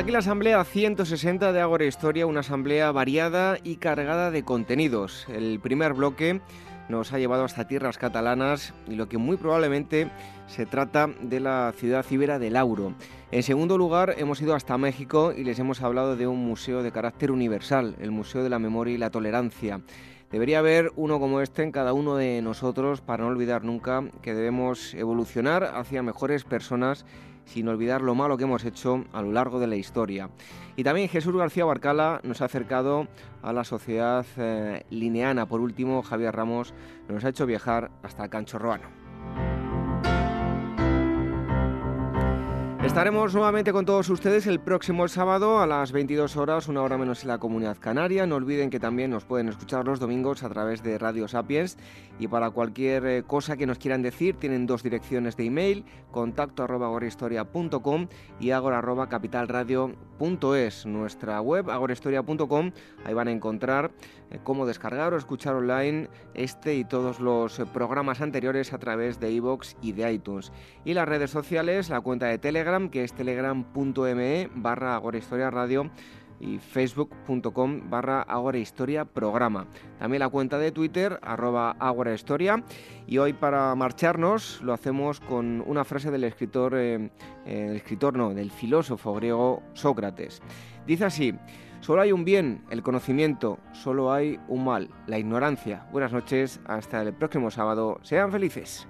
Aquí la asamblea 160 de Agora Historia, una asamblea variada y cargada de contenidos. El primer bloque nos ha llevado hasta tierras catalanas y lo que muy probablemente se trata de la ciudad ibera de Lauro. En segundo lugar, hemos ido hasta México y les hemos hablado de un museo de carácter universal, el Museo de la Memoria y la Tolerancia. Debería haber uno como este en cada uno de nosotros para no olvidar nunca que debemos evolucionar hacia mejores personas sin olvidar lo malo que hemos hecho a lo largo de la historia. Y también Jesús García Barcala nos ha acercado a la sociedad eh, lineana. Por último, Javier Ramos nos ha hecho viajar hasta Canchorroano. Estaremos nuevamente con todos ustedes el próximo sábado a las 22 horas, una hora menos en la comunidad canaria. No olviden que también nos pueden escuchar los domingos a través de Radio Sapiens y para cualquier eh, cosa que nos quieran decir tienen dos direcciones de email, contacto agorahistoria.com y agora arroba capitalradio.es. Nuestra web agorahistoria.com, ahí van a encontrar cómo descargar o escuchar online este y todos los eh, programas anteriores a través de iVoox y de iTunes. Y las redes sociales, la cuenta de Telegram, que es telegram.me barra Agorahistoria Radio y facebook.com barra Historia Programa. También la cuenta de Twitter, arroba Historia. Y hoy para marcharnos lo hacemos con una frase del escritor, eh, eh, el escritor no, del filósofo griego Sócrates. Dice así, solo hay un bien, el conocimiento, solo hay un mal, la ignorancia. Buenas noches, hasta el próximo sábado, sean felices.